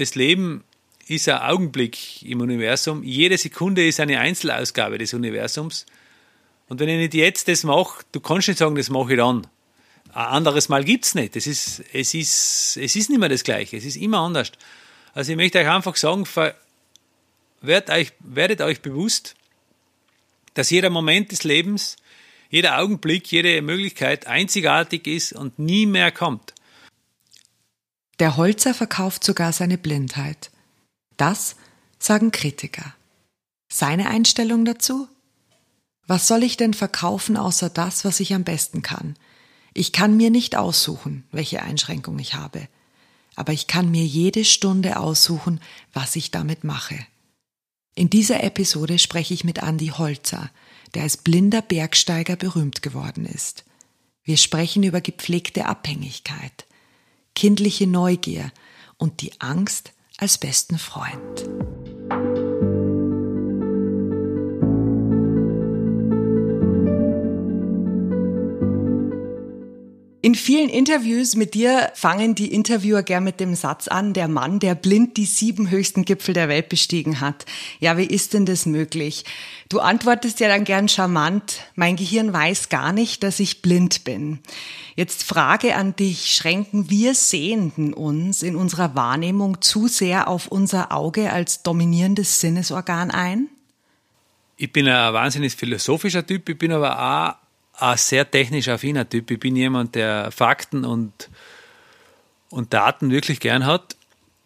das Leben ist ein Augenblick im Universum. Jede Sekunde ist eine Einzelausgabe des Universums. Und wenn ich nicht jetzt das mache, du kannst nicht sagen, das mache ich dann. Ein anderes Mal gibt es nicht. Es ist, es, ist, es ist nicht mehr das Gleiche. Es ist immer anders. Also ich möchte euch einfach sagen, werdet euch, werdet euch bewusst, dass jeder Moment des Lebens, jeder Augenblick, jede Möglichkeit einzigartig ist und nie mehr kommt. Der Holzer verkauft sogar seine Blindheit. Das sagen Kritiker. Seine Einstellung dazu? Was soll ich denn verkaufen außer das, was ich am besten kann? Ich kann mir nicht aussuchen, welche Einschränkung ich habe, aber ich kann mir jede Stunde aussuchen, was ich damit mache. In dieser Episode spreche ich mit Andy Holzer, der als blinder Bergsteiger berühmt geworden ist. Wir sprechen über gepflegte Abhängigkeit, kindliche Neugier und die Angst als besten Freund. In vielen Interviews mit dir fangen die Interviewer gern mit dem Satz an, der Mann, der blind die sieben höchsten Gipfel der Welt bestiegen hat. Ja, wie ist denn das möglich? Du antwortest ja dann gern charmant, mein Gehirn weiß gar nicht, dass ich blind bin. Jetzt Frage an dich, schränken wir Sehenden uns in unserer Wahrnehmung zu sehr auf unser Auge als dominierendes Sinnesorgan ein? Ich bin ein wahnsinnig philosophischer Typ, ich bin aber auch ein sehr technisch affiner Typ. Ich bin jemand, der Fakten und, und Daten wirklich gern hat,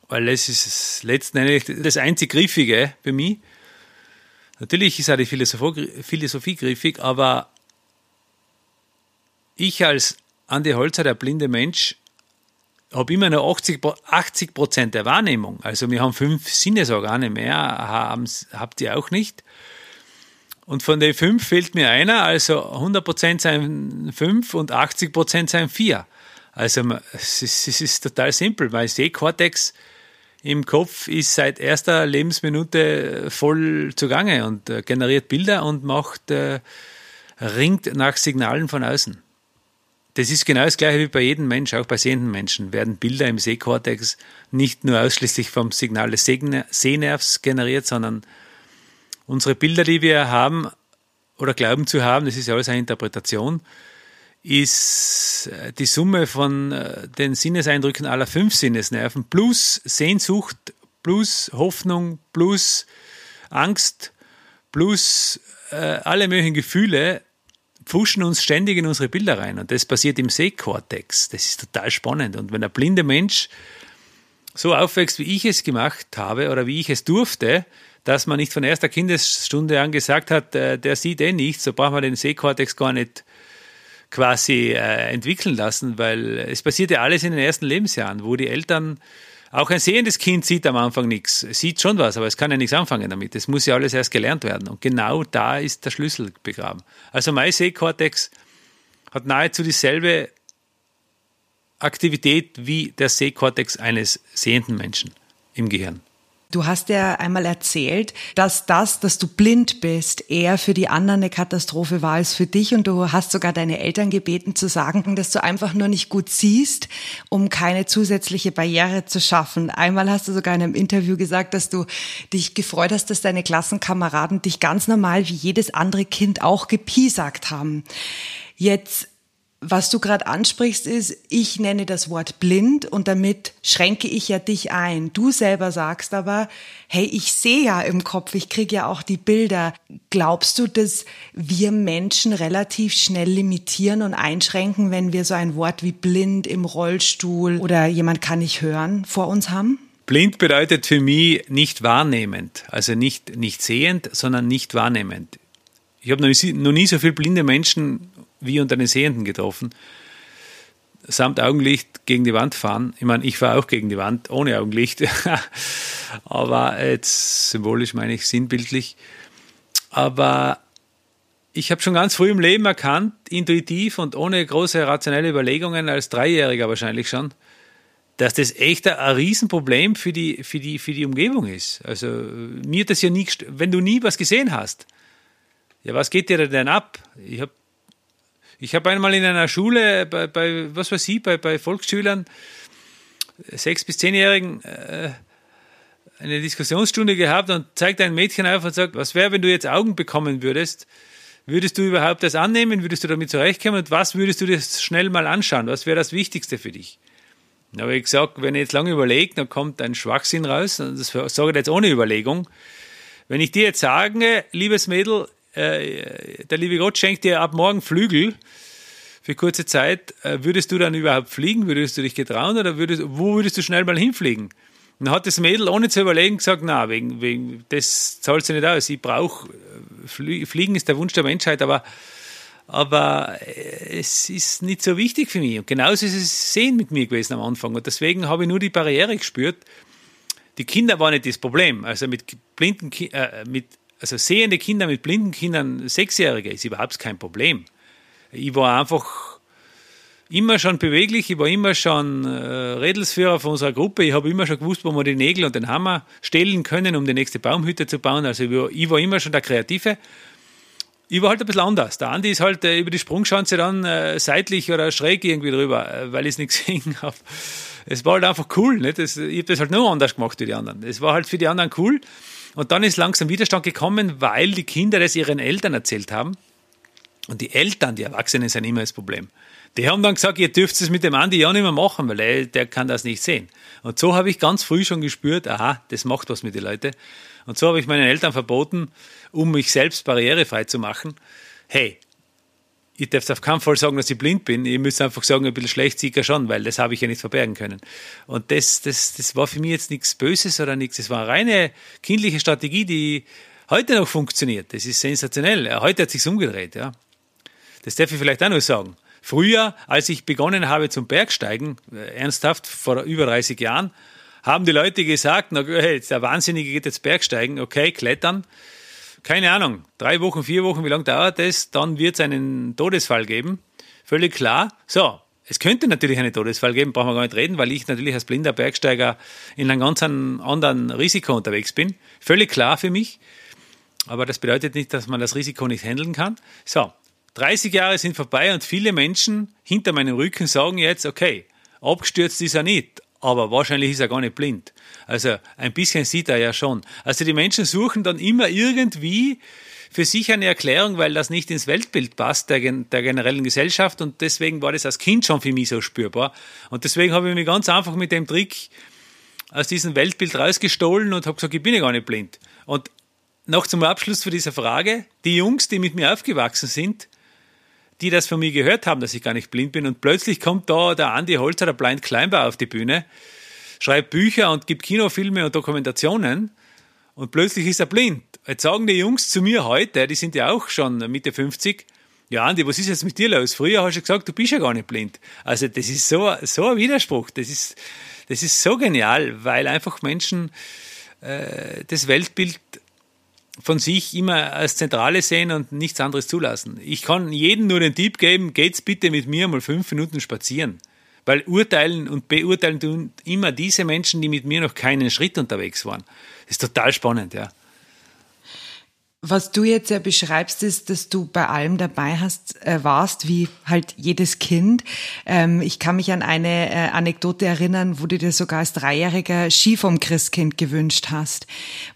weil das ist letzten Endes das einzig Griffige für mich. Natürlich ist auch die Philosophie, Philosophie griffig, aber ich als Andi Holzer, der blinde Mensch, habe immer nur 80 Prozent der Wahrnehmung. Also wir haben fünf Sinnesorgane mehr, habt ihr auch nicht. Und von den fünf fehlt mir einer, also 100% seien fünf und 80% seien vier. Also es ist, es ist total simpel. Mein Sehkortex im Kopf ist seit erster Lebensminute voll zugange und äh, generiert Bilder und macht, äh, ringt nach Signalen von außen. Das ist genau das gleiche wie bei jedem Mensch, auch bei sehenden Menschen werden Bilder im Sehkortex nicht nur ausschließlich vom Signal des Sehnervs generiert, sondern unsere Bilder, die wir haben oder glauben zu haben, das ist ja alles eine Interpretation, ist äh, die Summe von äh, den Sinneseindrücken aller fünf Sinnesnerven plus Sehnsucht, plus Hoffnung, plus Angst, plus äh, alle möglichen Gefühle pfuschen uns ständig in unsere Bilder rein. Und das passiert im Sehkortex. Das ist total spannend. Und wenn ein blinder Mensch so aufwächst, wie ich es gemacht habe oder wie ich es durfte, dass man nicht von erster Kindesstunde an gesagt hat, äh, der sieht eh nichts, so braucht man den Sehkortex gar nicht quasi äh, entwickeln lassen, weil es passiert ja alles in den ersten Lebensjahren, wo die Eltern, auch ein sehendes Kind sieht am Anfang nichts, sieht schon was, aber es kann ja nichts anfangen damit. Es muss ja alles erst gelernt werden. Und genau da ist der Schlüssel begraben. Also mein Sehkortex hat nahezu dieselbe Aktivität wie der Sehkortex eines sehenden Menschen im Gehirn. Du hast ja einmal erzählt, dass das, dass du blind bist, eher für die anderen eine Katastrophe war als für dich. Und du hast sogar deine Eltern gebeten zu sagen, dass du einfach nur nicht gut siehst, um keine zusätzliche Barriere zu schaffen. Einmal hast du sogar in einem Interview gesagt, dass du dich gefreut hast, dass deine Klassenkameraden dich ganz normal wie jedes andere Kind auch gepiesackt haben. Jetzt was du gerade ansprichst, ist, ich nenne das Wort blind und damit schränke ich ja dich ein. Du selber sagst aber, hey, ich sehe ja im Kopf, ich kriege ja auch die Bilder. Glaubst du, dass wir Menschen relativ schnell limitieren und einschränken, wenn wir so ein Wort wie blind im Rollstuhl oder jemand kann nicht hören vor uns haben? Blind bedeutet für mich nicht wahrnehmend, also nicht, nicht sehend, sondern nicht wahrnehmend. Ich habe noch nie so viele blinde Menschen wie unter den Sehenden getroffen. Samt Augenlicht gegen die Wand fahren. Ich meine, ich fahre auch gegen die Wand ohne Augenlicht. Aber jetzt symbolisch meine ich sinnbildlich. Aber ich habe schon ganz früh im Leben erkannt, intuitiv und ohne große rationelle Überlegungen, als Dreijähriger wahrscheinlich schon, dass das echt ein, Riesenproblem für die, für, die, für die Umgebung ist. Also mir das ja nie, wenn du nie was gesehen hast, ja, was geht dir denn ab? Ich habe ich habe einmal in einer Schule, bei, bei was weiß ich, bei, bei Volksschülern, sechs- bis zehnjährigen, äh, eine Diskussionsstunde gehabt und zeigt ein Mädchen auf und sagt, was wäre, wenn du jetzt Augen bekommen würdest? Würdest du überhaupt das annehmen? Würdest du damit zurechtkommen? Und was würdest du dir schnell mal anschauen? Was wäre das Wichtigste für dich? Dann habe ich gesagt, wenn ich jetzt lange überlege, dann kommt ein Schwachsinn raus. Und das sage ich jetzt ohne Überlegung. Wenn ich dir jetzt sage, liebes Mädel, äh, der liebe Gott schenkt dir ab morgen Flügel für kurze Zeit, äh, würdest du dann überhaupt fliegen? Würdest du dich getrauen oder würdest, wo würdest du schnell mal hinfliegen? Dann hat das Mädel ohne zu überlegen gesagt, na, wegen, wegen, das zahlt sich nicht aus. Ich brauche, äh, Fliegen ist der Wunsch der Menschheit, aber, aber es ist nicht so wichtig für mich. Und genauso ist es Sehen mit mir gewesen am Anfang. Und deswegen habe ich nur die Barriere gespürt. Die Kinder waren nicht das Problem. Also mit blinden, äh, mit, also sehende Kinder mit blinden Kindern, Sechsjährige, ist überhaupt kein Problem. Ich war einfach immer schon beweglich, ich war immer schon äh, Redelsführer von unserer Gruppe, ich habe immer schon gewusst, wo wir die Nägel und den Hammer stellen können, um die nächste Baumhütte zu bauen. Also ich war, immer schon der Kreative. Ich war halt ein bisschen anders. Der Andi ist halt äh, über die Sprungschanze dann äh, seitlich oder schräg irgendwie drüber, weil ich es nicht gesehen habe. Es war halt einfach cool. Nicht? Das, ich habe das halt nur anders gemacht wie die anderen. Es war halt für die anderen cool. Und dann ist langsam Widerstand gekommen, weil die Kinder das ihren Eltern erzählt haben. Und die Eltern, die Erwachsenen, sind immer das Problem. Die haben dann gesagt, ihr dürft es mit dem Andi ja nicht mehr machen, weil er, der kann das nicht sehen. Und so habe ich ganz früh schon gespürt, aha, das macht was mit den Leuten. Und so habe ich meinen Eltern verboten, um mich selbst barrierefrei zu machen, hey, ihr dürft auf keinen Fall sagen, dass ich blind bin. Ihr müsst einfach sagen, ein bisschen schlecht sieht er schon, weil das habe ich ja nicht verbergen können. Und das, das, das war für mich jetzt nichts Böses oder nichts. Das war eine reine kindliche Strategie, die heute noch funktioniert. Das ist sensationell. Heute hat sich's umgedreht, ja. Das darf ich vielleicht auch noch sagen. Früher, als ich begonnen habe zum Bergsteigen, äh, ernsthaft vor über 30 Jahren, haben die Leute gesagt, na, hey, der Wahnsinnige geht jetzt Bergsteigen, okay, klettern. Keine Ahnung, drei Wochen, vier Wochen, wie lange dauert das? Dann wird es einen Todesfall geben. Völlig klar. So, es könnte natürlich einen Todesfall geben, brauchen wir gar nicht reden, weil ich natürlich als blinder Bergsteiger in einem ganz anderen Risiko unterwegs bin. Völlig klar für mich. Aber das bedeutet nicht, dass man das Risiko nicht handeln kann. So, 30 Jahre sind vorbei und viele Menschen hinter meinem Rücken sagen jetzt, okay, abgestürzt ist er nicht, aber wahrscheinlich ist er gar nicht blind. Also ein bisschen sieht er ja schon. Also die Menschen suchen dann immer irgendwie für sich eine Erklärung, weil das nicht ins Weltbild passt der, der generellen Gesellschaft und deswegen war das als Kind schon für mich so spürbar. Und deswegen habe ich mich ganz einfach mit dem Trick aus diesem Weltbild rausgestohlen und habe gesagt, ich bin ja gar nicht blind. Und noch zum Abschluss für diese Frage, die Jungs, die mit mir aufgewachsen sind, die das von mir gehört haben, dass ich gar nicht blind bin. Und plötzlich kommt da der Andy Holzer, der Blind Climber, auf die Bühne, schreibt Bücher und gibt Kinofilme und Dokumentationen. Und plötzlich ist er blind. Jetzt sagen die Jungs zu mir heute, die sind ja auch schon Mitte 50, ja, Andi, was ist jetzt mit dir los? Früher hast du gesagt, du bist ja gar nicht blind. Also, das ist so, so ein Widerspruch. Das ist, das ist so genial, weil einfach Menschen äh, das Weltbild von sich immer als Zentrale sehen und nichts anderes zulassen. Ich kann jedem nur den Tipp geben, geht's bitte mit mir mal fünf Minuten spazieren. Weil urteilen und beurteilen tun immer diese Menschen, die mit mir noch keinen Schritt unterwegs waren. Das ist total spannend, ja. Was du jetzt ja beschreibst, ist, dass du bei allem dabei hast, äh, warst, wie halt jedes Kind. Ähm, ich kann mich an eine äh, Anekdote erinnern, wo du dir sogar als Dreijähriger Ski vom Christkind gewünscht hast.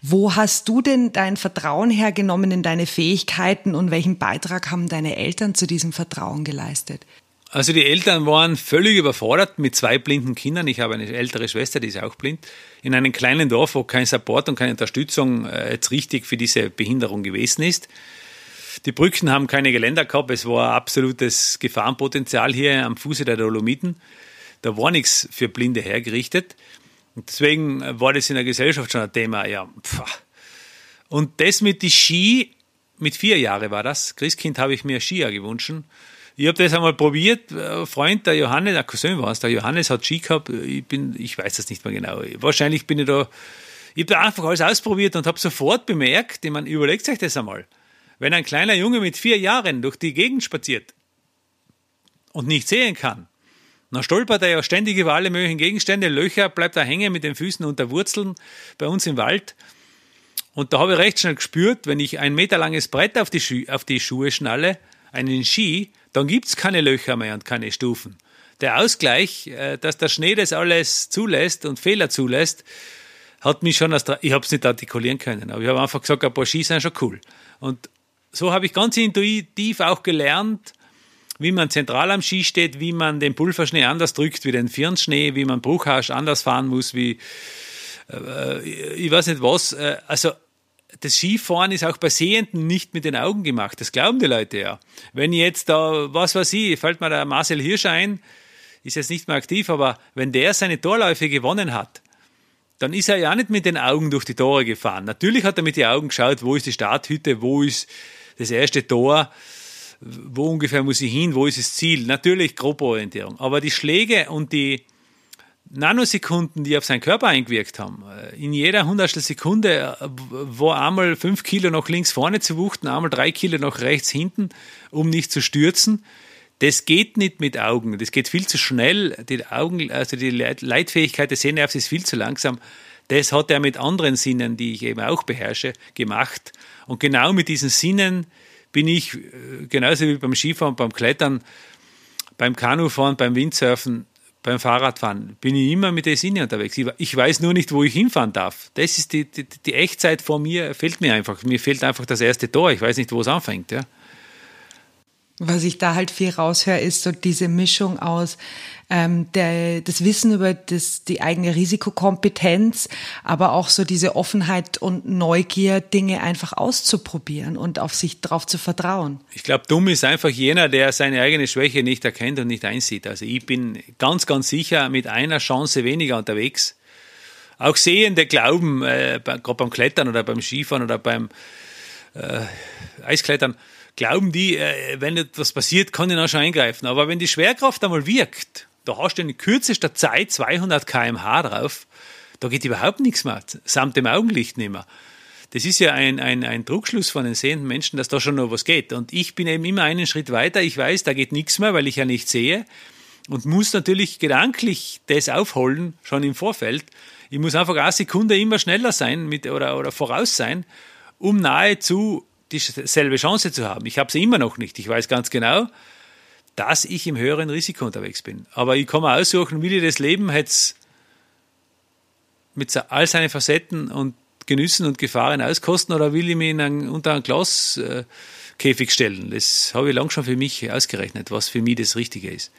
Wo hast du denn dein Vertrauen hergenommen in deine Fähigkeiten und welchen Beitrag haben deine Eltern zu diesem Vertrauen geleistet? Also die Eltern waren völlig überfordert mit zwei blinden Kindern. Ich habe eine ältere Schwester, die ist auch blind. In einem kleinen Dorf, wo kein Support und keine Unterstützung äh, jetzt richtig für diese Behinderung gewesen ist. Die Brücken haben keine Geländer gehabt. Es war absolutes Gefahrenpotenzial hier am Fuße der Dolomiten. Da war nichts für Blinde hergerichtet. Und deswegen war das in der Gesellschaft schon ein Thema. Ja, pff. Und das mit die Ski, mit vier Jahren war das. Christkind habe ich mir Skier gewünscht. Ich habe das einmal probiert. Ein Freund, der Johannes, der Cousin war es, der Johannes hat Ski gehabt. Ich bin, ich weiß das nicht mehr genau. Wahrscheinlich bin ich da, ich habe da einfach alles ausprobiert und habe sofort bemerkt, ich meine, überlegt euch das einmal. Wenn ein kleiner Junge mit vier Jahren durch die Gegend spaziert und nicht sehen kann, dann stolpert er ja ständig über alle möglichen Gegenstände, Löcher, bleibt er hängen mit den Füßen unter Wurzeln bei uns im Wald. Und da habe ich recht schnell gespürt, wenn ich ein Meter langes Brett auf die, Schu auf die Schuhe schnalle, einen Ski, dann gibt's keine Löcher mehr und keine Stufen. Der Ausgleich, äh, dass der Schnee das alles zulässt und Fehler zulässt, hat mich schon, ich habe es nicht artikulieren können, aber ich habe einfach gesagt, ein paar Ski sind schon cool. Und so habe ich ganz intuitiv auch gelernt, wie man zentral am Ski steht, wie man den Pulverschnee anders drückt wie den Firnschnee, wie man Bruchhasch anders fahren muss, wie äh, ich weiß nicht was. Äh, also das Skifahren ist auch bei Sehenden nicht mit den Augen gemacht. Das glauben die Leute ja. Wenn jetzt da, was weiß ich, fällt mir der Marcel Hirsch ein, ist jetzt nicht mehr aktiv, aber wenn der seine Torläufe gewonnen hat, dann ist er ja nicht mit den Augen durch die Tore gefahren. Natürlich hat er mit den Augen geschaut, wo ist die Starthütte, wo ist das erste Tor, wo ungefähr muss ich hin, wo ist das Ziel. Natürlich Grupporientierung. Aber die Schläge und die Nanosekunden, die auf seinen Körper eingewirkt haben, äh, in jeder hundertstel Sekunde, äh, wo einmal fünf Kilo nach links vorne zu wuchten, einmal drei Kilo nach rechts hinten, um nicht zu stürzen, das geht nicht mit Augen. Das geht viel zu schnell. Die Augen, also die Leitfähigkeit des Sehnervs ist viel zu langsam. Das hat er mit anderen Sinnen, die ich eben auch beherrsche, gemacht. Und genau mit diesen Sinnen bin ich, äh, genauso wie beim Skifahren, beim Klettern, beim Kanufahren, beim Windsurfen, beim Fahrradfahren, bin ich immer mit den Sinnen unterwegs. Ich weiß nur nicht, wo ich hinfahren darf. Das ist die, die, die Echtzeit vor mir, fehlt mir einfach. Mir fehlt einfach das erste Tor. Ich weiß nicht, wo es anfängt. Ja. Was ich da halt viel raushöre, ist so diese Mischung aus ähm, der, das Wissen über das, die eigene Risikokompetenz, aber auch so diese Offenheit und Neugier, Dinge einfach auszuprobieren und auf sich drauf zu vertrauen. Ich glaube, dumm ist einfach jener, der seine eigene Schwäche nicht erkennt und nicht einsieht. Also ich bin ganz, ganz sicher mit einer Chance weniger unterwegs. Auch Sehende glauben, äh, gerade beim Klettern oder beim Skifahren oder beim äh, Eisklettern, glauben die, äh, wenn etwas passiert, kann ich auch schon eingreifen. Aber wenn die Schwerkraft einmal wirkt, da hast du in kürzester Zeit 200 km/h drauf, da geht überhaupt nichts mehr, samt dem Augenlicht nicht mehr. Das ist ja ein, ein, ein Druckschluss von den sehenden Menschen, dass da schon noch was geht. Und ich bin eben immer einen Schritt weiter. Ich weiß, da geht nichts mehr, weil ich ja nicht sehe. Und muss natürlich gedanklich das aufholen, schon im Vorfeld. Ich muss einfach eine Sekunde immer schneller sein mit, oder, oder voraus sein, um nahezu dieselbe Chance zu haben. Ich habe sie immer noch nicht. Ich weiß ganz genau, dass ich im höheren Risiko unterwegs bin. Aber ich kann mir aussuchen, will ich das Leben jetzt mit all seinen Facetten und Genüssen und Gefahren auskosten oder will ich mich in einen, unter einen Glaskäfig stellen? Das habe ich lang schon für mich ausgerechnet, was für mich das Richtige ist.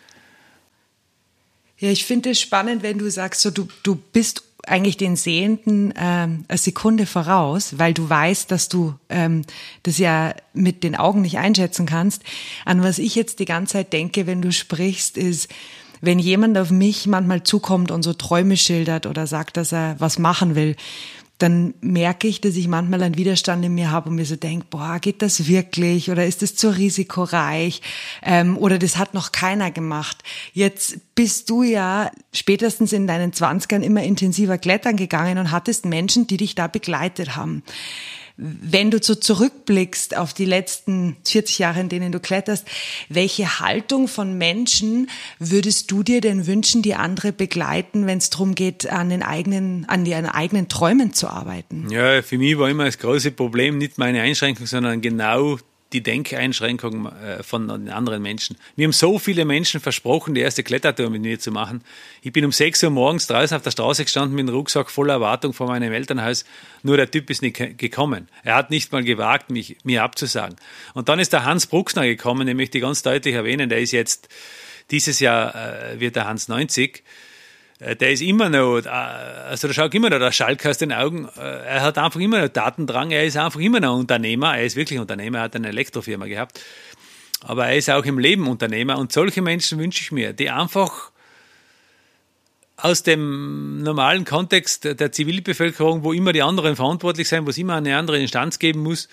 Ja, ich finde es spannend, wenn du sagst, so, du, du bist eigentlich den Sehenden ähm, eine Sekunde voraus, weil du weißt, dass du ähm, das ja mit den Augen nicht einschätzen kannst. An was ich jetzt die ganze Zeit denke, wenn du sprichst, ist, wenn jemand auf mich manchmal zukommt und so Träume schildert oder sagt, dass er was machen will, dann merke ich, dass ich manchmal einen Widerstand in mir habe und mir so denke, boah, geht das wirklich oder ist das zu risikoreich ähm, oder das hat noch keiner gemacht. Jetzt bist du ja spätestens in deinen Zwanzigern immer intensiver klettern gegangen und hattest Menschen, die dich da begleitet haben. Wenn du so zurückblickst auf die letzten 40 Jahre, in denen du kletterst, welche Haltung von Menschen würdest du dir denn wünschen, die andere begleiten, wenn es darum geht, an den eigenen, an ihren eigenen Träumen zu arbeiten? Ja, für mich war immer das große Problem nicht meine Einschränkung, sondern genau die Denkeinschränkung äh, von den anderen Menschen. Mir haben so viele Menschen versprochen, die erste Klettertour mit mir zu machen. Ich bin um 6 Uhr morgens draußen auf der Straße gestanden mit einem Rucksack voller Erwartung vor meinem Elternhaus. Nur der Typ ist nicht gekommen. Er hat nicht mal gewagt, mich, mir abzusagen. Und dann ist der Hans Bruxner gekommen, den möchte ich ganz deutlich erwähnen. Der ist jetzt, dieses Jahr äh, wird der Hans 90 äh, der ist immer noch, äh, also da schaut immer noch der Schalk aus den Augen. Äh, er hat einfach immer noch Datendrang. Er ist einfach immer noch Unternehmer. Er ist wirklich Unternehmer. Er hat eine Elektrofirma gehabt. Aber er ist auch im Leben Unternehmer. Und solche Menschen wünsche ich mir, die einfach aus dem normalen Kontext der Zivilbevölkerung, wo immer die anderen verantwortlich sind, wo es immer eine andere Instanz geben muss,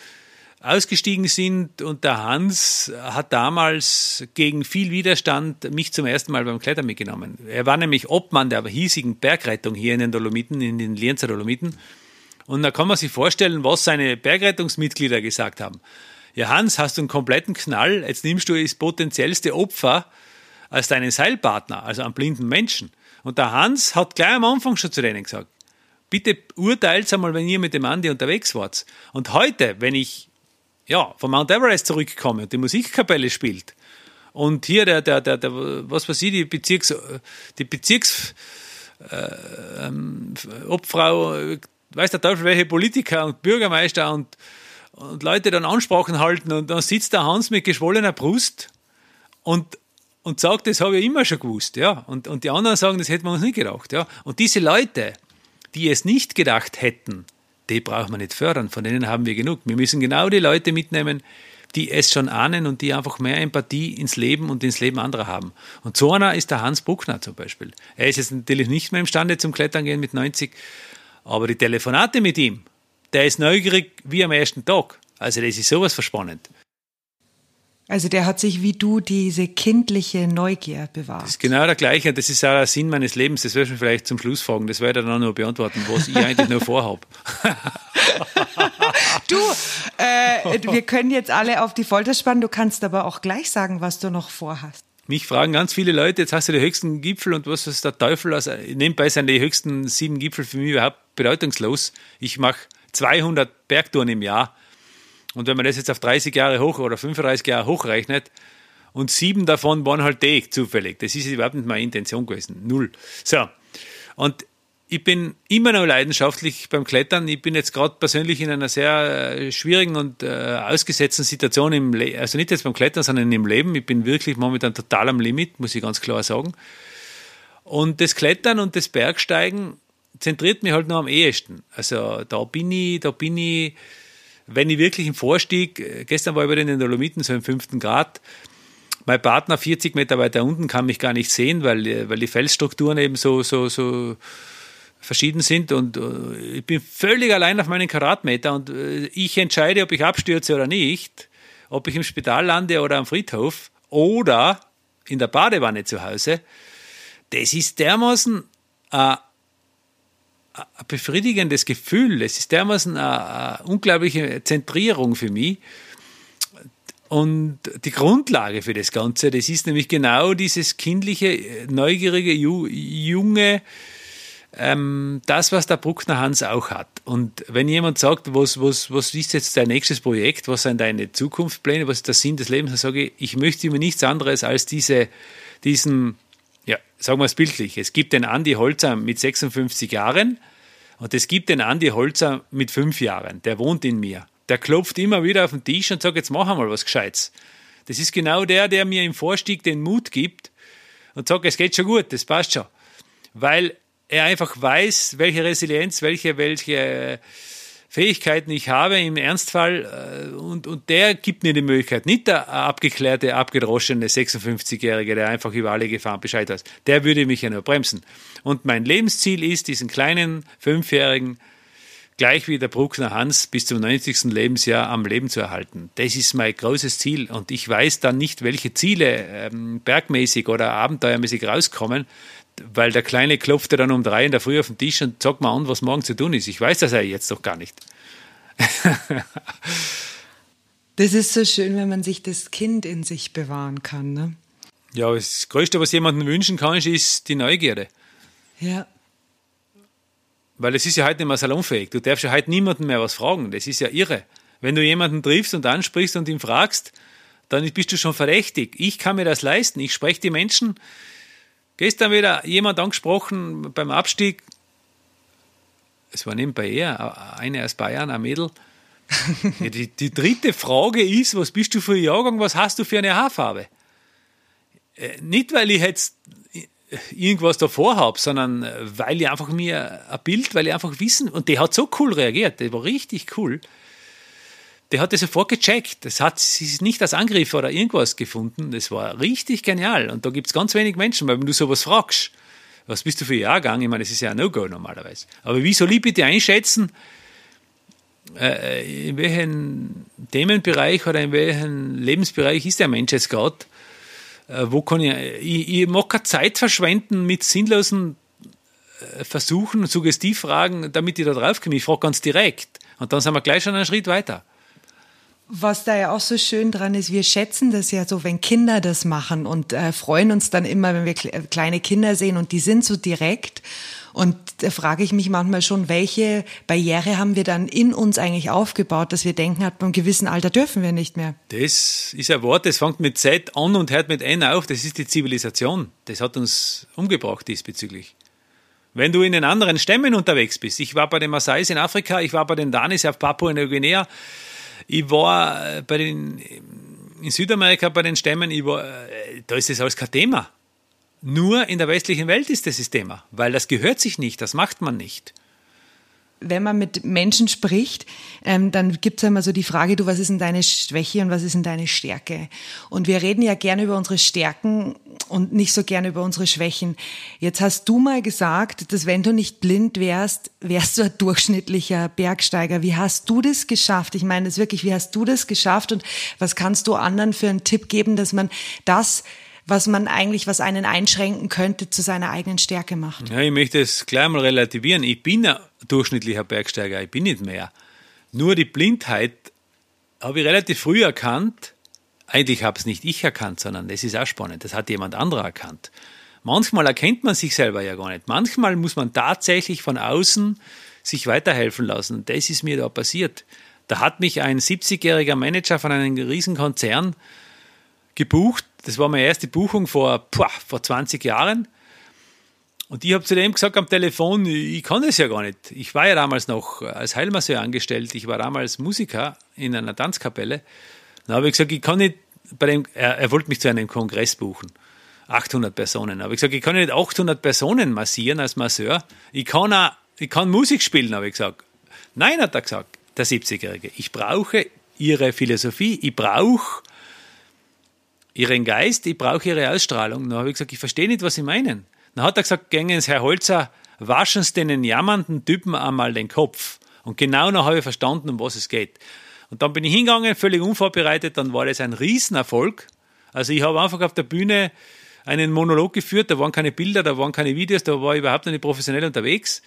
ausgestiegen sind und der Hans hat damals gegen viel Widerstand mich zum ersten Mal beim Klettern mitgenommen. Er war nämlich Obmann der hiesigen Bergrettung hier in den Dolomiten, in den Lienzer Dolomiten. Und da kann man sich vorstellen, was seine Bergrettungsmitglieder gesagt haben. Ja, Hans, hast du einen kompletten Knall, jetzt nimmst du das potenziellste Opfer als deinen Seilpartner, also einen blinden Menschen. Und der Hans hat gleich am Anfang schon zu denen gesagt, bitte urteilt einmal, wenn ihr mit dem Andi unterwegs wart. Und heute, wenn ich ja, von Mount Everest zurückkomme und die Musikkapelle spielt und hier der, der, der, der was weiß ich, die Bezirks, die Bezirks äh, ähm, Obfrau, weiß der Teufel, welche Politiker und Bürgermeister und, und Leute dann Ansprachen halten und dann sitzt der Hans mit geschwollener Brust und, und sagt, das habe ich immer schon gewusst, ja. Und, und die anderen sagen, das hätten wir uns nicht gedacht, ja. Und diese Leute, die es nicht gedacht hätten, die brauchen wir nicht fördern, von denen haben wir genug. Wir müssen genau die Leute mitnehmen, die es schon ahnen und die einfach mehr Empathie ins Leben und ins Leben anderer haben. Und so einer ist der Hans Bruckner zum Beispiel. Er ist jetzt natürlich nicht mehr imstande zum Klettern gehen mit 90, aber die Telefonate mit ihm, der ist neugierig wie am ersten Tag. Also das ist sowas verspannend. Also der hat sich wie du diese kindliche Neugier bewahrt. Das ist genau der gleiche. Das ist auch der Sinn meines Lebens. Das werde ich vielleicht zum Schluss fragen. Das werde ich dann noch beantworten, was ich eigentlich noch vorhabe. du, äh, wir können jetzt alle auf die Folter spannen. Du kannst aber auch gleich sagen, was du noch vorhast. Mich fragen ganz viele Leute, jetzt hast du die höchsten Gipfel und was ist der Teufel? Also nebenbei sind die höchsten sieben Gipfel für mich überhaupt bedeutungslos. Ich mache 200 Bergtouren im Jahr und wenn man das jetzt auf 30 Jahre hoch oder 35 Jahre hochrechnet, und sieben davon waren halt die zufällig. Das ist überhaupt nicht meine Intention gewesen. Null. So. Und ich bin immer noch leidenschaftlich beim Klettern. Ich bin jetzt gerade persönlich in einer sehr äh, schwierigen und äh, ausgesetzten Situation im Leben, also nicht jetzt beim Klettern, sondern im Leben. Ich bin wirklich momentan total am Limit, muss ich ganz klar sagen. Und das Klettern und das Bergsteigen zentriert mich halt noch am ehesten. Also da bin ich, da bin ich wenn ich wirklich im Vorstieg, äh, gestern war ich über den Dolomiten, so im fünften Grad, mein Partner 40 Meter weiter unten kann mich gar nicht sehen, weil, äh, weil die Felsstrukturen eben so, so, so verschieden sind und äh, ich bin völlig allein auf meinen Quadratmeter und ich entscheide, ob ich abstürze oder nicht, ob ich im Spital lande oder am Friedhof oder in der Badewanne zu Hause. Das ist dermaßen ein befriedigendes Gefühl. Es ist dermaßen eine, eine unglaubliche Zentrierung für mich. Und die Grundlage für das Ganze, das ist nämlich genau dieses kindliche, neugierige, junge, ähm, das, was der Bruckner Hans auch hat. Und wenn jemand sagt, was, was, was ist jetzt dein nächstes Projekt, was sind deine Zukunftspläne, was ist der Sinn des Lebens, dann sage ich, ich möchte mir nichts anderes als diese, diesen ja, sagen wir es bildlich. Es gibt den Andi Holzer mit 56 Jahren und es gibt den Andi Holzer mit 5 Jahren. Der wohnt in mir. Der klopft immer wieder auf den Tisch und sagt, jetzt mach einmal was Gescheites. Das ist genau der, der mir im Vorstieg den Mut gibt und sagt, es geht schon gut, das passt schon. Weil er einfach weiß, welche Resilienz, welche, welche Fähigkeiten ich habe im Ernstfall äh, und, und der gibt mir die Möglichkeit, nicht der abgeklärte, abgedroschene 56-Jährige, der einfach über alle Gefahren Bescheid weiß, der würde mich ja nur bremsen. Und mein Lebensziel ist, diesen kleinen Fünfjährigen gleich wie der Bruckner Hans bis zum 90. Lebensjahr am Leben zu erhalten. Das ist mein großes Ziel und ich weiß dann nicht, welche Ziele ähm, bergmäßig oder abenteuermäßig rauskommen weil der Kleine klopfte dann um drei in der Früh auf den Tisch und sagt mal an, was morgen zu tun ist. Ich weiß das ja jetzt doch gar nicht. das ist so schön, wenn man sich das Kind in sich bewahren kann. Ne? Ja, das Größte, was jemandem wünschen kann, ist die Neugierde. Ja. Weil es ist ja heute nicht mehr salonfähig. Du darfst ja heute niemanden mehr was fragen. Das ist ja irre. Wenn du jemanden triffst und ansprichst und ihn fragst, dann bist du schon verdächtig. Ich kann mir das leisten. Ich spreche die Menschen, Gestern wieder jemand angesprochen beim Abstieg. Es war nebenbei er, eine aus Bayern, ein Mädel. Ja, die, die, dritte Frage ist, was bist du für ein Jahrgang, was hast du für eine Haarfarbe? Äh, nicht, weil ich jetzt irgendwas davor habe, sondern äh, weil ich einfach mir ein Bild, weil ich einfach wissen, und die hat so cool reagiert, die war richtig cool der hat das sofort gecheckt. Das hat sich nicht als Angriff oder irgendwas gefunden. Das war richtig genial. Und da gibt es ganz wenig Menschen, weil wenn du sowas fragst, was bist du für ein Jahrgang? Ich meine, das ist ja ein No-Go normalerweise. Aber wie soll ich bitte einschätzen, äh, in welchem Themenbereich oder in welchem Lebensbereich ist der Mensch jetzt gerade? Äh, wo kann ich, ich, ich mag keine Zeit verschwenden mit sinnlosen äh, Versuchen und Suggestivfragen, damit ich da draufkomme. Ich frage ganz direkt. Und dann sind wir gleich schon einen Schritt weiter. Was da ja auch so schön dran ist, wir schätzen das ja so, wenn Kinder das machen und äh, freuen uns dann immer, wenn wir kleine Kinder sehen und die sind so direkt. Und da frage ich mich manchmal schon, welche Barriere haben wir dann in uns eigentlich aufgebaut, dass wir denken, ab einem gewissen Alter dürfen wir nicht mehr. Das ist ein Wort, das fängt mit Z an und hört mit N auf. Das ist die Zivilisation. Das hat uns umgebracht diesbezüglich. Wenn du in den anderen Stämmen unterwegs bist, ich war bei den Maasais in Afrika, ich war bei den Danis auf Papua-Neuguinea, ich war bei den, in Südamerika bei den Stämmen, ich war, da ist das alles kein Thema. Nur in der westlichen Welt ist das das Thema, weil das gehört sich nicht, das macht man nicht wenn man mit Menschen spricht, ähm, dann gibt es immer so die Frage, du, was ist denn deine Schwäche und was ist denn deine Stärke? Und wir reden ja gerne über unsere Stärken und nicht so gerne über unsere Schwächen. Jetzt hast du mal gesagt, dass wenn du nicht blind wärst, wärst du ein durchschnittlicher Bergsteiger. Wie hast du das geschafft? Ich meine das wirklich, wie hast du das geschafft und was kannst du anderen für einen Tipp geben, dass man das was man eigentlich, was einen einschränken könnte, zu seiner eigenen Stärke macht. Ja, ich möchte es gleich mal relativieren. Ich bin ein durchschnittlicher Bergsteiger, ich bin nicht mehr. Nur die Blindheit habe ich relativ früh erkannt. Eigentlich habe es nicht ich erkannt, sondern das ist auch spannend. Das hat jemand anderer erkannt. Manchmal erkennt man sich selber ja gar nicht. Manchmal muss man tatsächlich von außen sich weiterhelfen lassen. Das ist mir da passiert. Da hat mich ein 70-jähriger Manager von einem Riesenkonzern gebucht das war meine erste Buchung vor, boah, vor 20 Jahren. Und ich habe zu dem gesagt am Telefon, ich kann das ja gar nicht. Ich war ja damals noch als Heilmasseur angestellt, ich war damals Musiker in einer Tanzkapelle. Dann habe ich gesagt, ich kann nicht bei dem, er, er wollte mich zu einem Kongress buchen. 800 Personen. Aber ich gesagt, ich kann nicht 800 Personen massieren als Masseur. Ich kann, auch, ich kann Musik spielen, habe ich gesagt. Nein, hat er gesagt, der 70-Jährige. Ich brauche ihre Philosophie, ich brauche ihren Geist, ich brauche ihre Ausstrahlung. Dann habe ich gesagt, ich verstehe nicht, was sie meinen. Dann hat er gesagt, gängen Sie, Herr Holzer, waschen Sie den jammernden Typen einmal den Kopf. Und genau noch habe ich verstanden, um was es geht. Und dann bin ich hingegangen, völlig unvorbereitet, dann war das ein Riesenerfolg. Also ich habe einfach auf der Bühne einen Monolog geführt, da waren keine Bilder, da waren keine Videos, da war ich überhaupt nicht professionell unterwegs.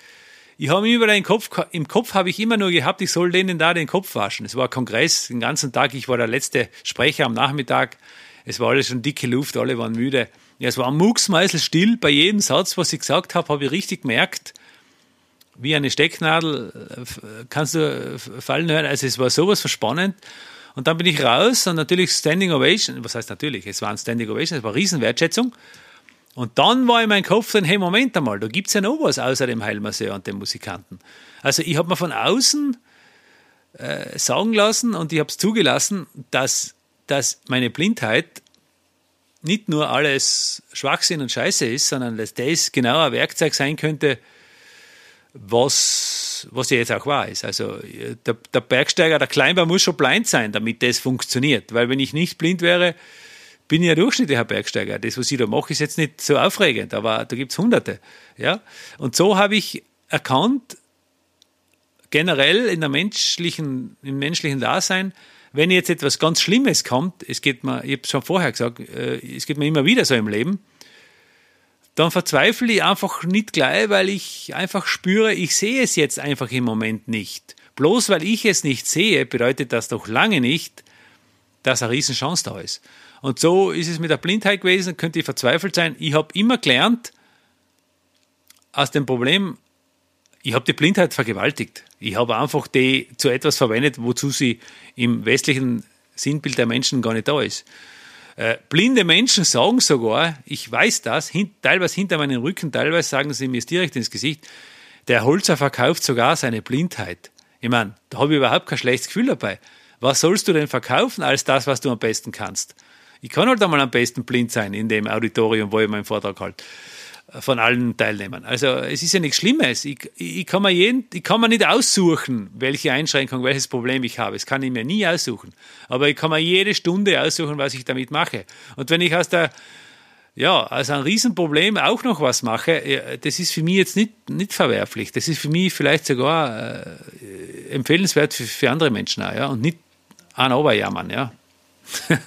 Ich habe immer den Kopf, im Kopf habe ich immer nur gehabt, ich soll denen da den Kopf waschen. Es war ein Kongress, den ganzen Tag, ich war der letzte Sprecher am Nachmittag. Es war alles schon dicke Luft, alle waren müde. Ja, es war mucksmeißelstill. Bei jedem Satz, was ich gesagt habe, habe ich richtig gemerkt, wie eine Stecknadel äh, kannst du äh, fallen hören. Also es war sowas verspannend. Und dann bin ich raus und natürlich Standing Ovation. Was heißt natürlich? Es war ein Standing Ovation, es war Riesenwertschätzung. Und dann war in meinem Kopf drin, hey, Moment einmal, da gibt es ja noch was außer dem Heilmasseur und dem Musikanten. Also ich habe mir von außen äh, sagen lassen und ich habe es zugelassen, dass dass meine Blindheit nicht nur alles Schwachsinn und Scheiße ist, sondern dass das genau ein Werkzeug sein könnte, was, was ja jetzt auch wahr ist. Also der, der Bergsteiger, der Kleinbau muss schon blind sein, damit das funktioniert. Weil wenn ich nicht blind wäre, bin ich ein durchschnittlicher Bergsteiger. Das, was ich da mache, ist jetzt nicht so aufregend, aber da gibt es Hunderte. Ja? Und so habe ich erkannt, generell in der menschlichen, im menschlichen Dasein, wenn jetzt etwas ganz Schlimmes kommt, es geht mir, ich habe es schon vorher gesagt, äh, es geht mir immer wieder so im Leben, dann verzweifle ich einfach nicht gleich, weil ich einfach spüre, ich sehe es jetzt einfach im Moment nicht. Bloß weil ich es nicht sehe, bedeutet das doch lange nicht, dass eine Riesenchance da ist. Und so ist es mit der Blindheit gewesen, könnte ich verzweifelt sein. Ich habe immer gelernt, aus dem Problem ich habe die Blindheit vergewaltigt. Ich habe einfach die zu etwas verwendet, wozu sie im westlichen Sinnbild der Menschen gar nicht da ist. Äh, blinde Menschen sagen sogar, ich weiß das, hin, teilweise hinter meinem Rücken, teilweise sagen sie mir es direkt ins Gesicht, der Holzer verkauft sogar seine Blindheit. Ich meine, da habe ich überhaupt kein schlechtes Gefühl dabei. Was sollst du denn verkaufen als das, was du am besten kannst? Ich kann halt einmal am besten blind sein in dem Auditorium, wo ich meinen Vortrag halte von allen Teilnehmern. Also es ist ja nichts Schlimmes. Ich, ich, kann mir jeden, ich kann mir nicht aussuchen, welche Einschränkung, welches Problem ich habe. Das kann ich mir nie aussuchen. Aber ich kann mir jede Stunde aussuchen, was ich damit mache. Und wenn ich aus der ja, also ein Riesenproblem auch noch was mache, das ist für mich jetzt nicht, nicht verwerflich. Das ist für mich vielleicht sogar äh, empfehlenswert für, für andere Menschen auch, ja, und nicht an Oberjammern, ja.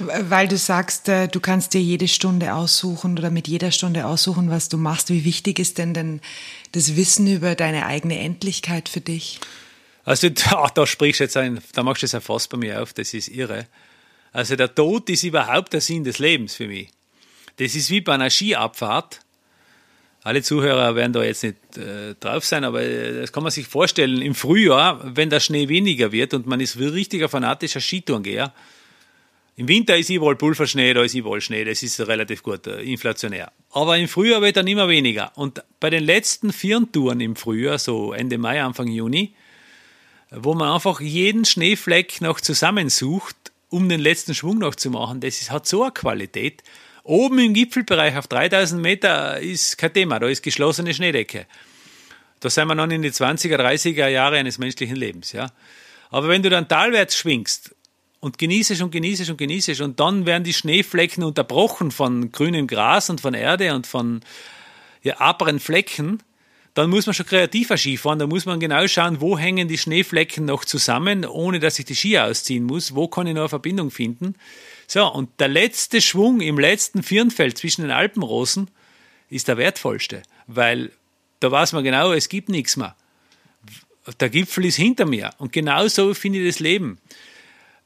Weil du sagst, äh, du kannst dir jede Stunde aussuchen oder mit jeder Stunde aussuchen, was du machst. Wie wichtig ist denn denn das Wissen über deine eigene Endlichkeit für dich? Also da, da sprichst jetzt ein, da machst du jetzt ein Fass bei mir auf, das ist irre. Also der Tod ist überhaupt der Sinn des Lebens für mich. Das ist wie bei einer Skiabfahrt. Alle Zuhörer werden da jetzt nicht äh, drauf sein, aber äh, das kann man sich vorstellen. Im Frühjahr, wenn der Schnee weniger wird und man ist wie richtiger fanatischer Skitourengeher, Im Winter ist überall Pulverschnee, da ist überall Schnee, das ist relativ gut, äh, inflationär. Aber im Frühjahr wird dann immer weniger. Und bei den letzten vier Touren im Frühjahr, so Ende Mai, Anfang Juni, wo man einfach jeden Schneefleck noch zusammensucht, um den letzten Schwung noch zu machen, das ist, hat so eine Qualität. Oben im Gipfelbereich auf 3000 Meter ist kein Thema, da ist geschlossene Schneedecke. Da sind wir noch in die 20er, 30er Jahre eines menschlichen Lebens, ja. Aber wenn du dann talwärts schwingst und genießest und genießest und genießest und dann werden die Schneeflecken unterbrochen von grünem Gras und von Erde und von ja, aberen Flecken, dann muss man schon kreativer Skifahren, da muss man genau schauen, wo hängen die Schneeflecken noch zusammen, ohne dass ich die Ski ausziehen muss, wo kann ich noch eine Verbindung finden. So, und der letzte Schwung im letzten Firnfeld zwischen den Alpenrosen ist der wertvollste, weil da weiß man genau, es gibt nichts mehr. Der Gipfel ist hinter mir. Und genau so finde ich das Leben.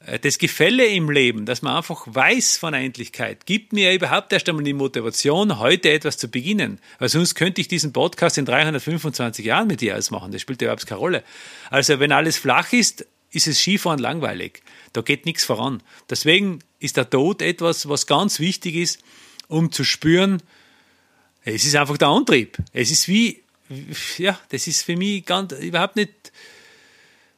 Äh, das Gefälle im Leben, dass man einfach weiß von Endlichkeit, gibt mir überhaupt erst einmal die Motivation, heute etwas zu beginnen. Weil sonst könnte ich diesen Podcast in 325 Jahren mit dir ausmachen. Das spielt überhaupt keine Rolle. Also wenn alles flach ist, ist es Skifahren langweilig. Da geht nichts voran. Deswegen ist der Tod etwas, was ganz wichtig ist, um zu spüren, es ist einfach der Antrieb. Es ist wie, ja, das ist für mich ganz, überhaupt nicht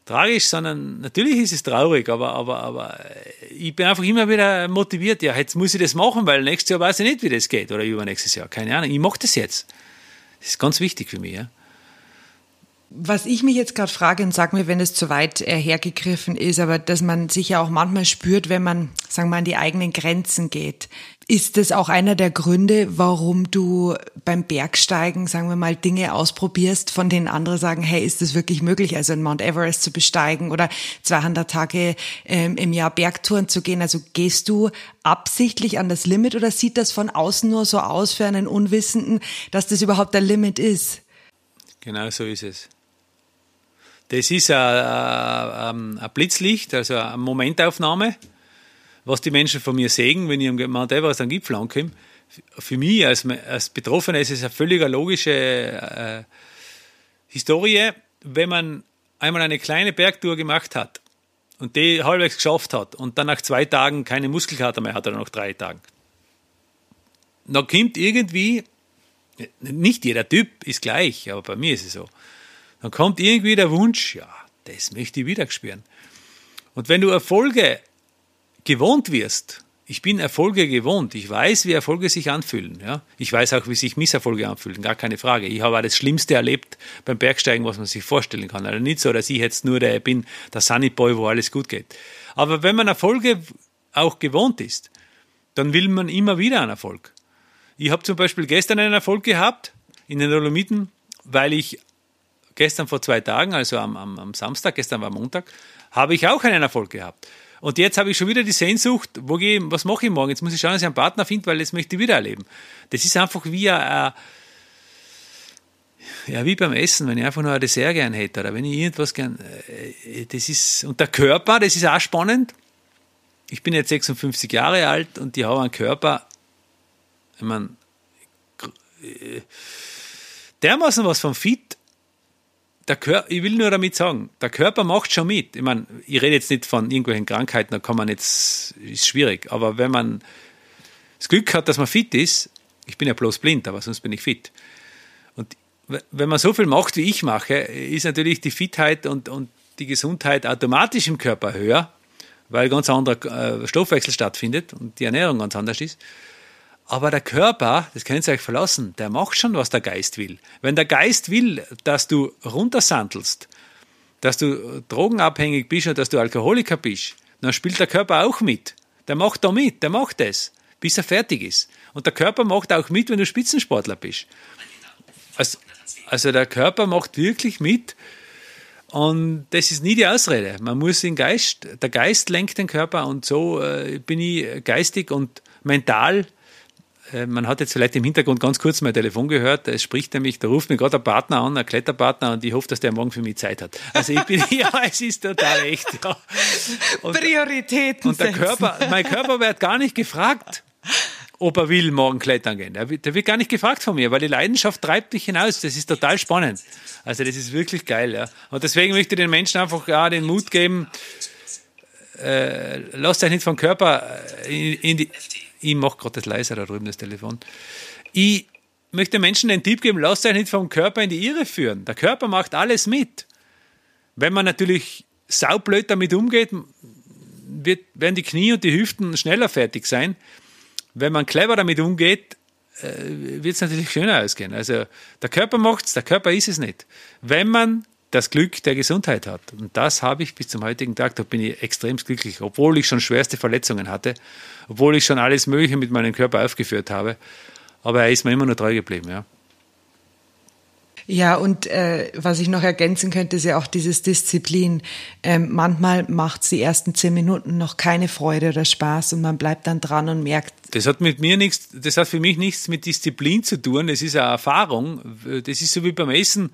tragisch, sondern natürlich ist es traurig, aber, aber, aber ich bin einfach immer wieder motiviert. Ja, jetzt muss ich das machen, weil nächstes Jahr weiß ich nicht, wie das geht oder übernächstes Jahr. Keine Ahnung. Ich mache das jetzt. Das ist ganz wichtig für mich. Ja. Was ich mich jetzt gerade frage, und sag mir, wenn es zu weit äh, hergegriffen ist, aber dass man sich ja auch manchmal spürt, wenn man, sagen wir mal, an die eigenen Grenzen geht. Ist das auch einer der Gründe, warum du beim Bergsteigen, sagen wir mal, Dinge ausprobierst, von denen andere sagen, hey, ist das wirklich möglich, also in Mount Everest zu besteigen oder 200 Tage ähm, im Jahr Bergtouren zu gehen? Also gehst du absichtlich an das Limit oder sieht das von außen nur so aus für einen Unwissenden, dass das überhaupt der Limit ist? Genau so ist es. Das ist ein, Blitzlicht, also eine Momentaufnahme was die Menschen von mir sehen, wenn ich am Mount Everest an Gipfel ankomme. Für mich als, als Betroffener ist es eine völlig logische äh, Historie, wenn man einmal eine kleine Bergtour gemacht hat und die halbwegs geschafft hat und dann nach zwei Tagen keine Muskelkater mehr hat oder nach drei Tagen. Dann kommt irgendwie, nicht jeder Typ ist gleich, aber bei mir ist es so, dann kommt irgendwie der Wunsch, ja, das möchte ich wieder spüren. Und wenn du Erfolge gewohnt wirst, ich bin Erfolge gewohnt. Ich weiß, wie Erfolge sich anfühlen. Ja? Ich weiß auch, wie sich Misserfolge anfühlen. Gar keine Frage. Ich habe auch das Schlimmste erlebt beim Bergsteigen, was man sich vorstellen kann. Also nicht so, dass ich jetzt nur der bin, der Sunny Boy, wo alles gut geht. Aber wenn man Erfolge auch gewohnt ist, dann will man immer wieder einen Erfolg. Ich habe zum Beispiel gestern einen Erfolg gehabt in den Dolomiten, weil ich gestern vor zwei Tagen, also am, am, am Samstag, gestern war Montag, habe ich auch einen Erfolg gehabt. Und jetzt habe ich schon wieder die Sehnsucht, wo gehe, was mache ich morgen? Jetzt muss ich schauen, dass ich einen Partner finde, weil jetzt möchte ich wieder erleben. Das ist einfach wie ein, ja, wie beim Essen, wenn ich einfach nur ein Dessert gern hätte oder wenn ich irgendwas gern, äh, das ist, und der Körper, das ist auch spannend. Ich bin jetzt 56 Jahre alt und ich habe einen Körper, ich meine, äh, dermaßen was vom Fit, der Körper, ich will nur damit sagen, der Körper macht schon mit. Ich meine, ich rede jetzt nicht von irgendwelchen Krankheiten, da kann man jetzt, ist schwierig. Aber wenn man das Glück hat, dass man fit ist, ich bin ja bloß blind, aber sonst bin ich fit. Und wenn man so viel macht, wie ich mache, ist natürlich die Fitheit und, und die Gesundheit automatisch im Körper höher, weil ganz anderer äh, Stoffwechsel stattfindet und die Ernährung ganz anders ist. Aber der Körper, das könnt ihr euch verlassen, der macht schon, was der Geist will. Wenn der Geist will, dass du runtersandelst, dass du drogenabhängig bist und dass du Alkoholiker bist, dann spielt der Körper auch mit. Der macht da mit, der macht das, bis er fertig ist. Und der Körper macht auch mit, wenn du Spitzensportler bist. Also, also der Körper macht wirklich mit. Und das ist nie die Ausrede. Man muss den Geist, der Geist lenkt den Körper und so äh, bin ich geistig und mental man hat jetzt vielleicht im Hintergrund ganz kurz mein Telefon gehört. Es spricht nämlich, da ruft mir gerade ein Partner an, ein Kletterpartner, und ich hoffe, dass der morgen für mich Zeit hat. Also ich bin, ja, es ist total echt. Ja. Und, Prioritäten. Und der Körper, mein Körper wird gar nicht gefragt, ob er will morgen klettern gehen. Der, wird gar nicht gefragt von mir, weil die Leidenschaft treibt mich hinaus. Das ist total spannend. Also das ist wirklich geil, ja. Und deswegen möchte ich den Menschen einfach ja, den Mut geben, äh, lasst euch nicht vom Körper in, in die. Ich mache gerade das leiser da drüben, das Telefon. Ich möchte Menschen den Tipp geben, lasst euch nicht vom Körper in die Irre führen. Der Körper macht alles mit. Wenn man natürlich saublöd damit umgeht, wird, werden die Knie und die Hüften schneller fertig sein. Wenn man clever damit umgeht, äh, wird es natürlich schöner ausgehen. Also der Körper macht es, der Körper ist es nicht. Wenn man das Glück der Gesundheit hat. Und das habe ich bis zum heutigen Tag, da bin ich extrem glücklich, obwohl ich schon schwerste Verletzungen hatte, obwohl ich schon alles Mögliche mit meinem Körper aufgeführt habe. Aber er ist mir immer nur treu geblieben, ja. Ja, und äh, was ich noch ergänzen könnte, ist ja auch dieses Disziplin. Ähm, manchmal macht es die ersten zehn Minuten noch keine Freude oder Spaß und man bleibt dann dran und merkt. Das hat mit mir nichts, das hat für mich nichts mit Disziplin zu tun. Das ist eine Erfahrung. Das ist so wie beim Essen.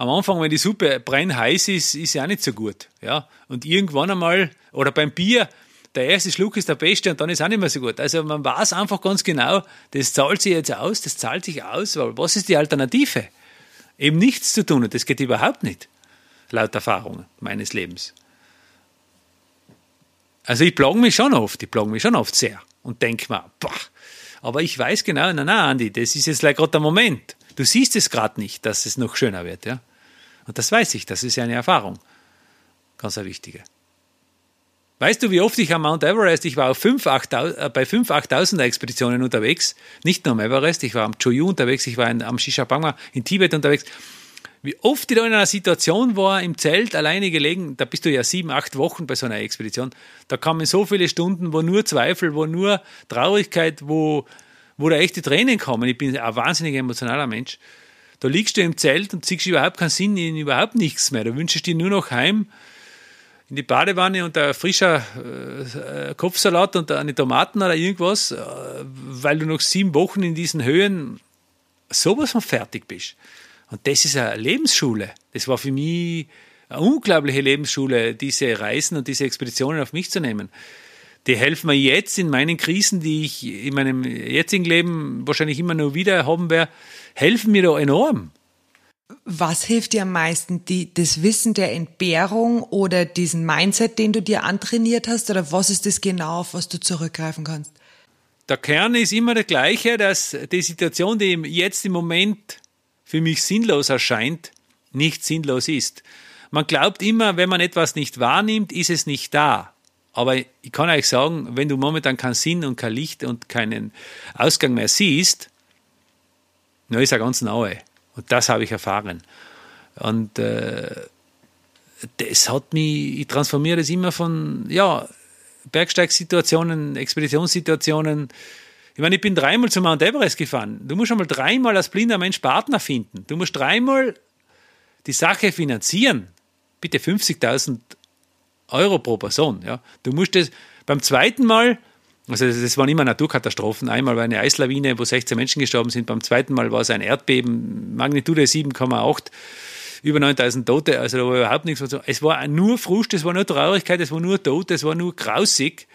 Am Anfang, wenn die Suppe brennheiß ist, ist sie auch nicht so gut. Ja? Und irgendwann einmal, oder beim Bier, der erste Schluck ist der beste und dann ist auch nicht mehr so gut. Also man weiß einfach ganz genau, das zahlt sich jetzt aus, das zahlt sich aus, weil was ist die Alternative? eben nichts zu tun und das geht überhaupt nicht, laut Erfahrung meines Lebens. Also ich plage mich schon oft, ich plage mich schon oft sehr und denke mir, boah, aber ich weiß genau, nein, nein, Andi, das ist jetzt gerade der Moment. Du siehst es gerade nicht, dass es noch schöner wird, ja. Und das weiß ich, das ist ja eine Erfahrung. Ganz eine wichtige. Weißt du, wie oft ich am Mount Everest, ich war auf 5, 8, äh, bei 5 8000er Expeditionen unterwegs, nicht nur am Everest, ich war am Choyu unterwegs, ich war in, am Shishapangma in Tibet unterwegs. Wie oft ich da in einer Situation war, im Zelt alleine gelegen, da bist du ja sieben, acht Wochen bei so einer Expedition, da kamen so viele Stunden, wo nur Zweifel, wo nur Traurigkeit, wo, wo da echte Tränen kommen. Ich bin ein wahnsinnig emotionaler Mensch. Da liegst du im Zelt und siehst überhaupt keinen Sinn in überhaupt nichts mehr. Du wünschst dir nur noch heim, in die Badewanne und ein frischer äh, Kopfsalat und eine Tomaten oder irgendwas, äh, weil du noch sieben Wochen in diesen Höhen sowas von fertig bist. Und das ist eine Lebensschule. Das war für mich eine unglaubliche Lebensschule, diese Reisen und diese Expeditionen auf mich zu nehmen. Die helfen mir jetzt in meinen Krisen, die ich in meinem jetzigen Leben wahrscheinlich immer nur wieder haben werde, helfen mir da enorm. Was hilft dir am meisten? Die, das Wissen der Entbehrung oder diesen Mindset, den du dir antrainiert hast? Oder was ist das genau, auf was du zurückgreifen kannst? Der Kern ist immer der gleiche, dass die Situation, die jetzt im Moment für mich sinnlos erscheint, nicht sinnlos ist. Man glaubt immer, wenn man etwas nicht wahrnimmt, ist es nicht da. Aber ich kann euch sagen, wenn du momentan keinen Sinn und kein Licht und keinen Ausgang mehr siehst, dann ist er ganz nahe. Und das habe ich erfahren. Und äh, das hat mich, ich transformiere das immer von, ja, Bergsteigsituationen, Expeditionssituationen. Ich meine, ich bin dreimal zum Mount Everest gefahren. Du musst einmal dreimal als blinder Mensch Partner finden. Du musst dreimal die Sache finanzieren. Bitte 50.000 Euro pro Person. Ja. Du musst das beim zweiten Mal also das waren immer Naturkatastrophen. Einmal war eine Eislawine, wo 16 Menschen gestorben sind. Beim zweiten Mal war es ein Erdbeben, Magnitude 7,8, über 9000 Tote. Also da war überhaupt nichts. Es war nur Frust, es war nur Traurigkeit, es war nur Tod, es war nur grausig.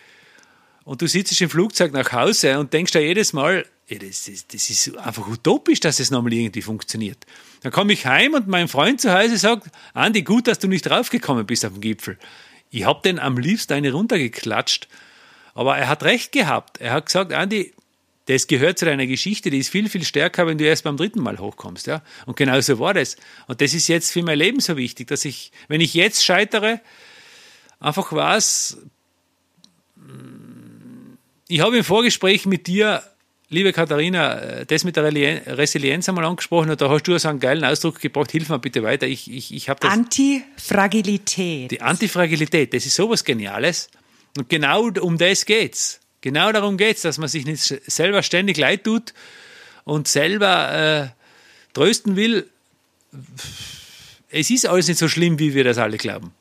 Und du sitzt im Flugzeug nach Hause und denkst da jedes Mal, ja, das, ist, das ist einfach utopisch, dass es nochmal irgendwie funktioniert. Dann komme ich heim und mein Freund zu Hause sagt, Andi, gut, dass du nicht draufgekommen bist auf dem Gipfel. Ich habe den am liebsten eine runtergeklatscht aber er hat recht gehabt. Er hat gesagt, Andi, das gehört zu deiner Geschichte, die ist viel, viel stärker, wenn du erst beim dritten Mal hochkommst. Ja? Und genau so war das. Und das ist jetzt für mein Leben so wichtig, dass ich, wenn ich jetzt scheitere, einfach weiß, ich habe im Vorgespräch mit dir, liebe Katharina, das mit der Resilienz einmal angesprochen und da hast du so einen geilen Ausdruck gebracht, hilf mir bitte weiter. Ich, ich, ich habe das. Antifragilität. Die Antifragilität, das ist sowas Geniales. Und genau um das geht's. Genau darum geht's, dass man sich nicht selber ständig leid tut und selber äh, trösten will. Es ist alles nicht so schlimm, wie wir das alle glauben.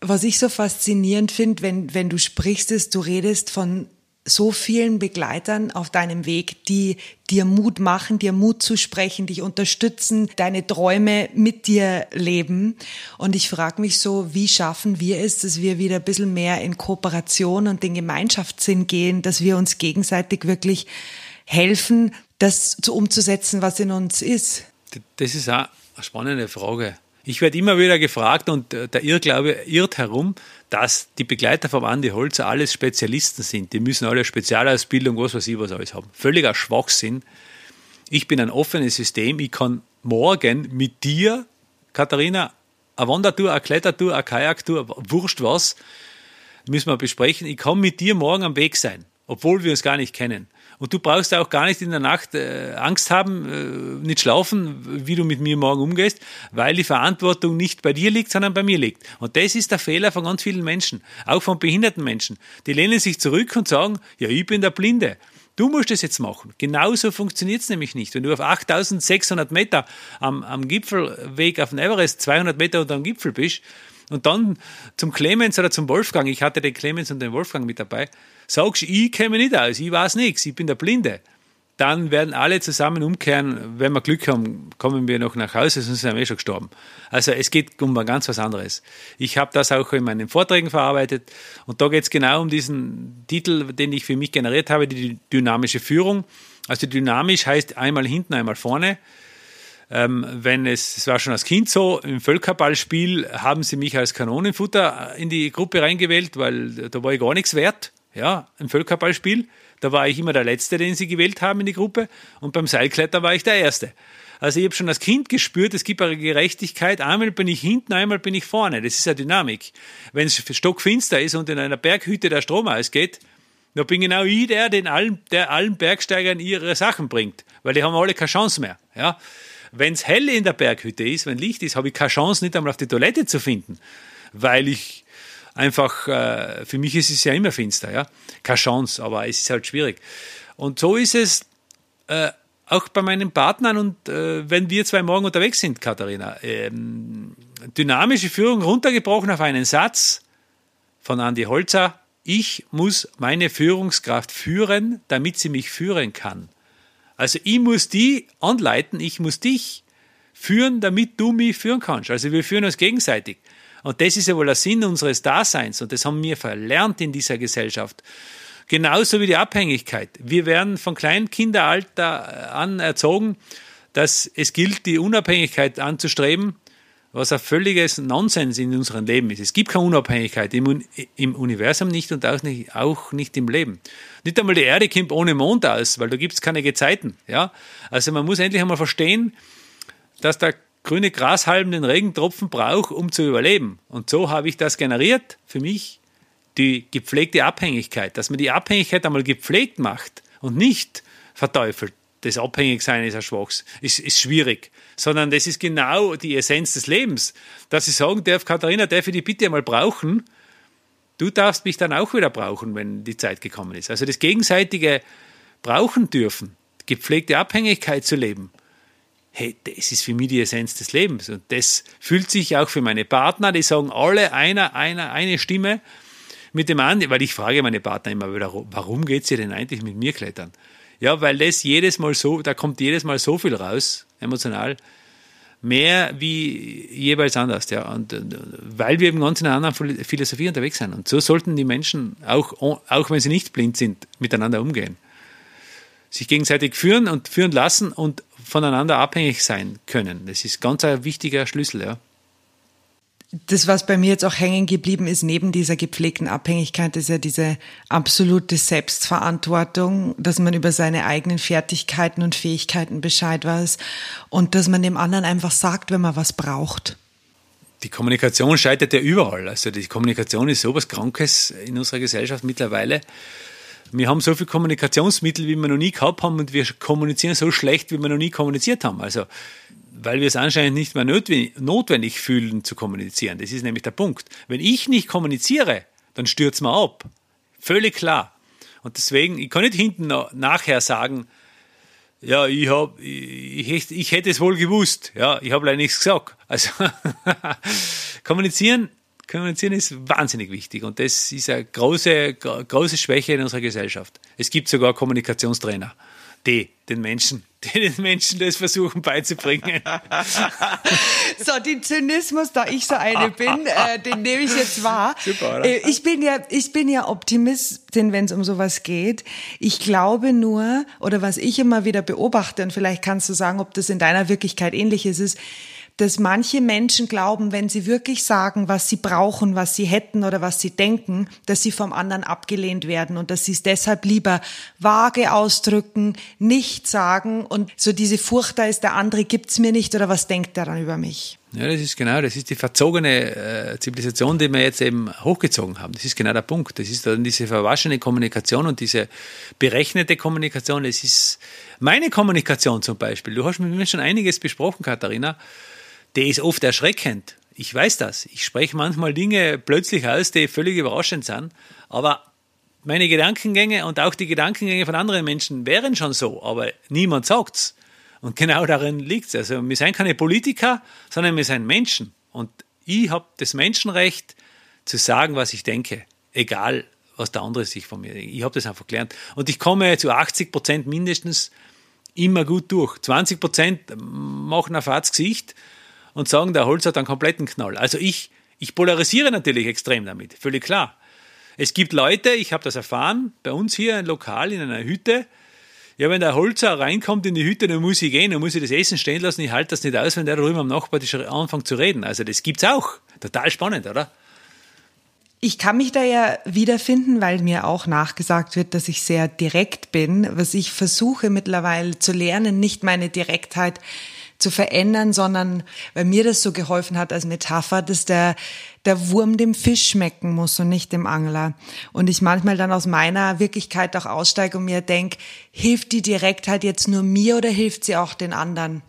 Was ich so faszinierend finde, wenn, wenn du sprichst, ist, du redest von so vielen Begleitern auf deinem Weg, die dir Mut machen, dir Mut zu sprechen, dich unterstützen, deine Träume mit dir leben. Und ich frage mich so, wie schaffen wir es, dass wir wieder ein bisschen mehr in Kooperation und den Gemeinschaftssinn gehen, dass wir uns gegenseitig wirklich helfen, das zu umzusetzen, was in uns ist? Das ist auch eine spannende Frage. Ich werde immer wieder gefragt und der Irrglaube irrt herum, dass die Begleiter vom Andi Holzer alles Spezialisten sind. Die müssen alle Spezialausbildung, was weiß ich, was alles haben. Völliger Schwachsinn. Ich bin ein offenes System. Ich kann morgen mit dir, Katharina, eine Wandertour, eine Klettertour, eine Kajaktour, wurscht was, müssen wir besprechen. Ich kann mit dir morgen am Weg sein, obwohl wir uns gar nicht kennen. Und du brauchst auch gar nicht in der Nacht äh, Angst haben, äh, nicht schlafen, wie du mit mir morgen umgehst, weil die Verantwortung nicht bei dir liegt, sondern bei mir liegt. Und das ist der Fehler von ganz vielen Menschen, auch von behinderten Menschen. Die lehnen sich zurück und sagen, ja, ich bin der Blinde. Du musst es jetzt machen. Genauso funktioniert es nämlich nicht. Wenn du auf 8600 Meter am, am Gipfelweg auf den Everest 200 Meter unter dem Gipfel bist und dann zum Clemens oder zum Wolfgang, ich hatte den Clemens und den Wolfgang mit dabei, sagst, ich mich nicht aus, ich weiß nichts, ich bin der Blinde dann werden alle zusammen umkehren. Wenn wir Glück haben, kommen wir noch nach Hause, sonst sind wir eh schon gestorben. Also es geht um ganz was anderes. Ich habe das auch in meinen Vorträgen verarbeitet und da geht es genau um diesen Titel, den ich für mich generiert habe, die dynamische Führung. Also dynamisch heißt einmal hinten, einmal vorne. Ähm, wenn es, es war schon als Kind so, im Völkerballspiel haben sie mich als Kanonenfutter in die Gruppe reingewählt, weil da war ich gar nichts wert, ja, im Völkerballspiel. Da war ich immer der Letzte, den sie gewählt haben in die Gruppe. Und beim Seilkletter war ich der Erste. Also ich habe schon als Kind gespürt, es gibt eine Gerechtigkeit. Einmal bin ich hinten, einmal bin ich vorne. Das ist eine Dynamik. Wenn es stockfinster ist und in einer Berghütte der Strom ausgeht, dann bin genau ich der, den allen, der allen Bergsteigern ihre Sachen bringt. Weil die haben alle keine Chance mehr. Ja? Wenn es hell in der Berghütte ist, wenn Licht ist, habe ich keine Chance, nicht einmal auf die Toilette zu finden. Weil ich einfach, äh, für mich ist es ja immer finster, ja. Keine Chance, aber es ist halt schwierig. Und so ist es äh, auch bei meinen Partnern und äh, wenn wir zwei morgen unterwegs sind, Katharina. Ähm, dynamische Führung runtergebrochen auf einen Satz von Andy Holzer. Ich muss meine Führungskraft führen, damit sie mich führen kann. Also ich muss die anleiten, ich muss dich führen, damit du mich führen kannst. Also wir führen uns gegenseitig. Und das ist ja wohl der Sinn unseres Daseins und das haben wir verlernt in dieser Gesellschaft. Genauso wie die Abhängigkeit. Wir werden von Kleinkindalter an erzogen, dass es gilt, die Unabhängigkeit anzustreben, was ein völliges Nonsens in unserem Leben ist. Es gibt keine Unabhängigkeit im, im Universum nicht und auch nicht, auch nicht im Leben. Nicht einmal die Erde kommt ohne Mond aus, weil da gibt es keine Gezeiten. Ja? Also man muss endlich einmal verstehen, dass der grüne Grashalm den Regentropfen braucht, um zu überleben. Und so habe ich das generiert für mich, die gepflegte Abhängigkeit, dass man die Abhängigkeit einmal gepflegt macht und nicht verteufelt. Das Abhängigsein ist ein Schwachs, ist, ist schwierig, sondern das ist genau die Essenz des Lebens, dass ich sagen darf, Katharina, darf ich die bitte einmal brauchen? Du darfst mich dann auch wieder brauchen, wenn die Zeit gekommen ist. Also das gegenseitige Brauchen dürfen, gepflegte Abhängigkeit zu leben hey, das ist für mich die Essenz des Lebens. Und das fühlt sich auch für meine Partner, die sagen alle einer, einer, eine Stimme mit dem anderen, weil ich frage meine Partner immer wieder, warum geht sie denn eigentlich mit mir klettern? Ja, weil das jedes Mal so, da kommt jedes Mal so viel raus, emotional, mehr wie jeweils anders, ja. Und, weil wir eben ganz in einer anderen Philosophie unterwegs sind. Und so sollten die Menschen, auch, auch wenn sie nicht blind sind, miteinander umgehen. Sich gegenseitig führen und führen lassen und voneinander abhängig sein können. Das ist ganz ein wichtiger Schlüssel, ja. Das, was bei mir jetzt auch hängen geblieben ist, neben dieser gepflegten Abhängigkeit, ist ja diese absolute Selbstverantwortung, dass man über seine eigenen Fertigkeiten und Fähigkeiten Bescheid weiß und dass man dem anderen einfach sagt, wenn man was braucht. Die Kommunikation scheitert ja überall. Also die Kommunikation ist sowas Krankes in unserer Gesellschaft mittlerweile. Wir haben so viele Kommunikationsmittel, wie wir noch nie gehabt haben und wir kommunizieren so schlecht, wie wir noch nie kommuniziert haben. Also, weil wir es anscheinend nicht mehr notwendig fühlen zu kommunizieren. Das ist nämlich der Punkt. Wenn ich nicht kommuniziere, dann stürzt man ab. Völlig klar. Und deswegen, ich kann nicht hinten nachher sagen, ja, ich, hab, ich, ich hätte es wohl gewusst. Ja, ich habe leider nichts gesagt. Also kommunizieren Kommunizieren ist wahnsinnig wichtig und das ist eine große, große Schwäche in unserer Gesellschaft. Es gibt sogar Kommunikationstrainer, die den Menschen, die den Menschen das versuchen beizubringen. so, den Zynismus, da ich so eine bin, äh, den nehme ich jetzt wahr. Super, oder? Äh, ich bin ja, ich bin ja Optimistin, wenn es um sowas geht. Ich glaube nur, oder was ich immer wieder beobachte, und vielleicht kannst du sagen, ob das in deiner Wirklichkeit ähnlich ist, ist, dass manche Menschen glauben, wenn sie wirklich sagen, was sie brauchen, was sie hätten oder was sie denken, dass sie vom anderen abgelehnt werden und dass sie es deshalb lieber vage ausdrücken, nicht sagen und so diese Furcht, da ist der andere, gibt's mir nicht oder was denkt er dann über mich? Ja, das ist genau, das ist die verzogene äh, Zivilisation, die wir jetzt eben hochgezogen haben. Das ist genau der Punkt. Das ist dann diese verwaschene Kommunikation und diese berechnete Kommunikation. Das ist meine Kommunikation zum Beispiel. Du hast mit mir schon einiges besprochen, Katharina. Die ist oft erschreckend. Ich weiß das. Ich spreche manchmal Dinge plötzlich aus, die völlig überraschend sind. Aber meine Gedankengänge und auch die Gedankengänge von anderen Menschen wären schon so, aber niemand sagt's. Und genau darin liegt es. Also wir sind keine Politiker, sondern wir sind Menschen. Und ich habe das Menschenrecht zu sagen, was ich denke. Egal, was der andere sich von mir denkt. Ich habe das einfach gelernt. Und ich komme zu 80 Prozent mindestens immer gut durch. 20 Prozent machen auf Arzt Gesicht und sagen, der Holz hat einen kompletten Knall. Also ich, ich polarisiere natürlich extrem damit, völlig klar. Es gibt Leute, ich habe das erfahren, bei uns hier ein Lokal in einer Hütte, ja, wenn der Holzer reinkommt in die Hütte, dann muss ich gehen, dann muss ich das Essen stehen lassen, ich halte das nicht aus, wenn der drüben am Nachbartisch anfängt zu reden. Also das gibt's auch. Total spannend, oder? Ich kann mich da ja wiederfinden, weil mir auch nachgesagt wird, dass ich sehr direkt bin. Was ich versuche mittlerweile zu lernen, nicht meine Direktheit zu verändern, sondern weil mir das so geholfen hat als Metapher, dass der, der Wurm dem Fisch schmecken muss und nicht dem Angler. Und ich manchmal dann aus meiner Wirklichkeit auch aussteige und mir denke, hilft die Direktheit jetzt nur mir oder hilft sie auch den anderen?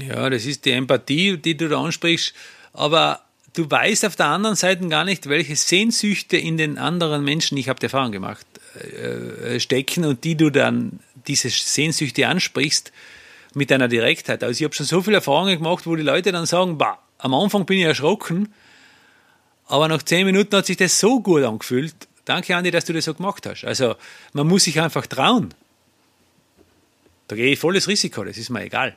Ja, das ist die Empathie, die du da ansprichst. Aber du weißt auf der anderen Seite gar nicht, welche Sehnsüchte in den anderen Menschen, ich habe die Erfahrung gemacht, äh, stecken und die du dann, diese Sehnsüchte ansprichst mit deiner Direktheit. Also ich habe schon so viele Erfahrungen gemacht, wo die Leute dann sagen, bah, am Anfang bin ich erschrocken, aber nach zehn Minuten hat sich das so gut angefühlt. Danke, Andi, dass du das so gemacht hast. Also man muss sich einfach trauen. Da gehe ich volles Risiko, das ist mir egal.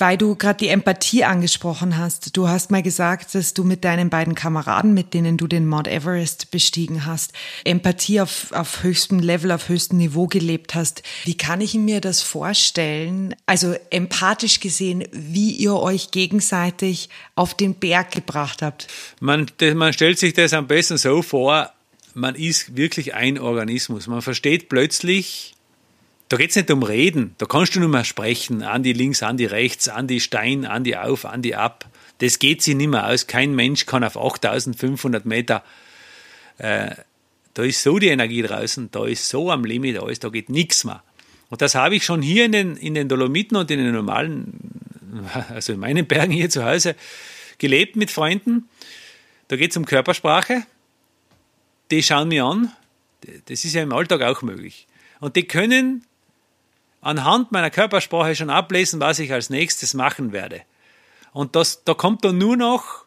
Weil du gerade die Empathie angesprochen hast. Du hast mal gesagt, dass du mit deinen beiden Kameraden, mit denen du den Mount Everest bestiegen hast, Empathie auf, auf höchstem Level, auf höchstem Niveau gelebt hast. Wie kann ich mir das vorstellen? Also empathisch gesehen, wie ihr euch gegenseitig auf den Berg gebracht habt. Man, man stellt sich das am besten so vor, man ist wirklich ein Organismus. Man versteht plötzlich, da geht's nicht um Reden, da kannst du nur mehr sprechen. Andi links, Andi rechts, Andi Stein, Andi auf, Andi ab. Das geht sich nicht mehr aus. Kein Mensch kann auf 8500 Meter. Äh, da ist so die Energie draußen, da ist so am Limit alles, da geht nichts mehr. Und das habe ich schon hier in den, in den Dolomiten und in den normalen, also in meinen Bergen hier zu Hause, gelebt mit Freunden. Da geht es um Körpersprache. Die schauen mir an. Das ist ja im Alltag auch möglich. Und die können anhand meiner Körpersprache schon ablesen, was ich als nächstes machen werde. Und das, da kommt dann nur noch,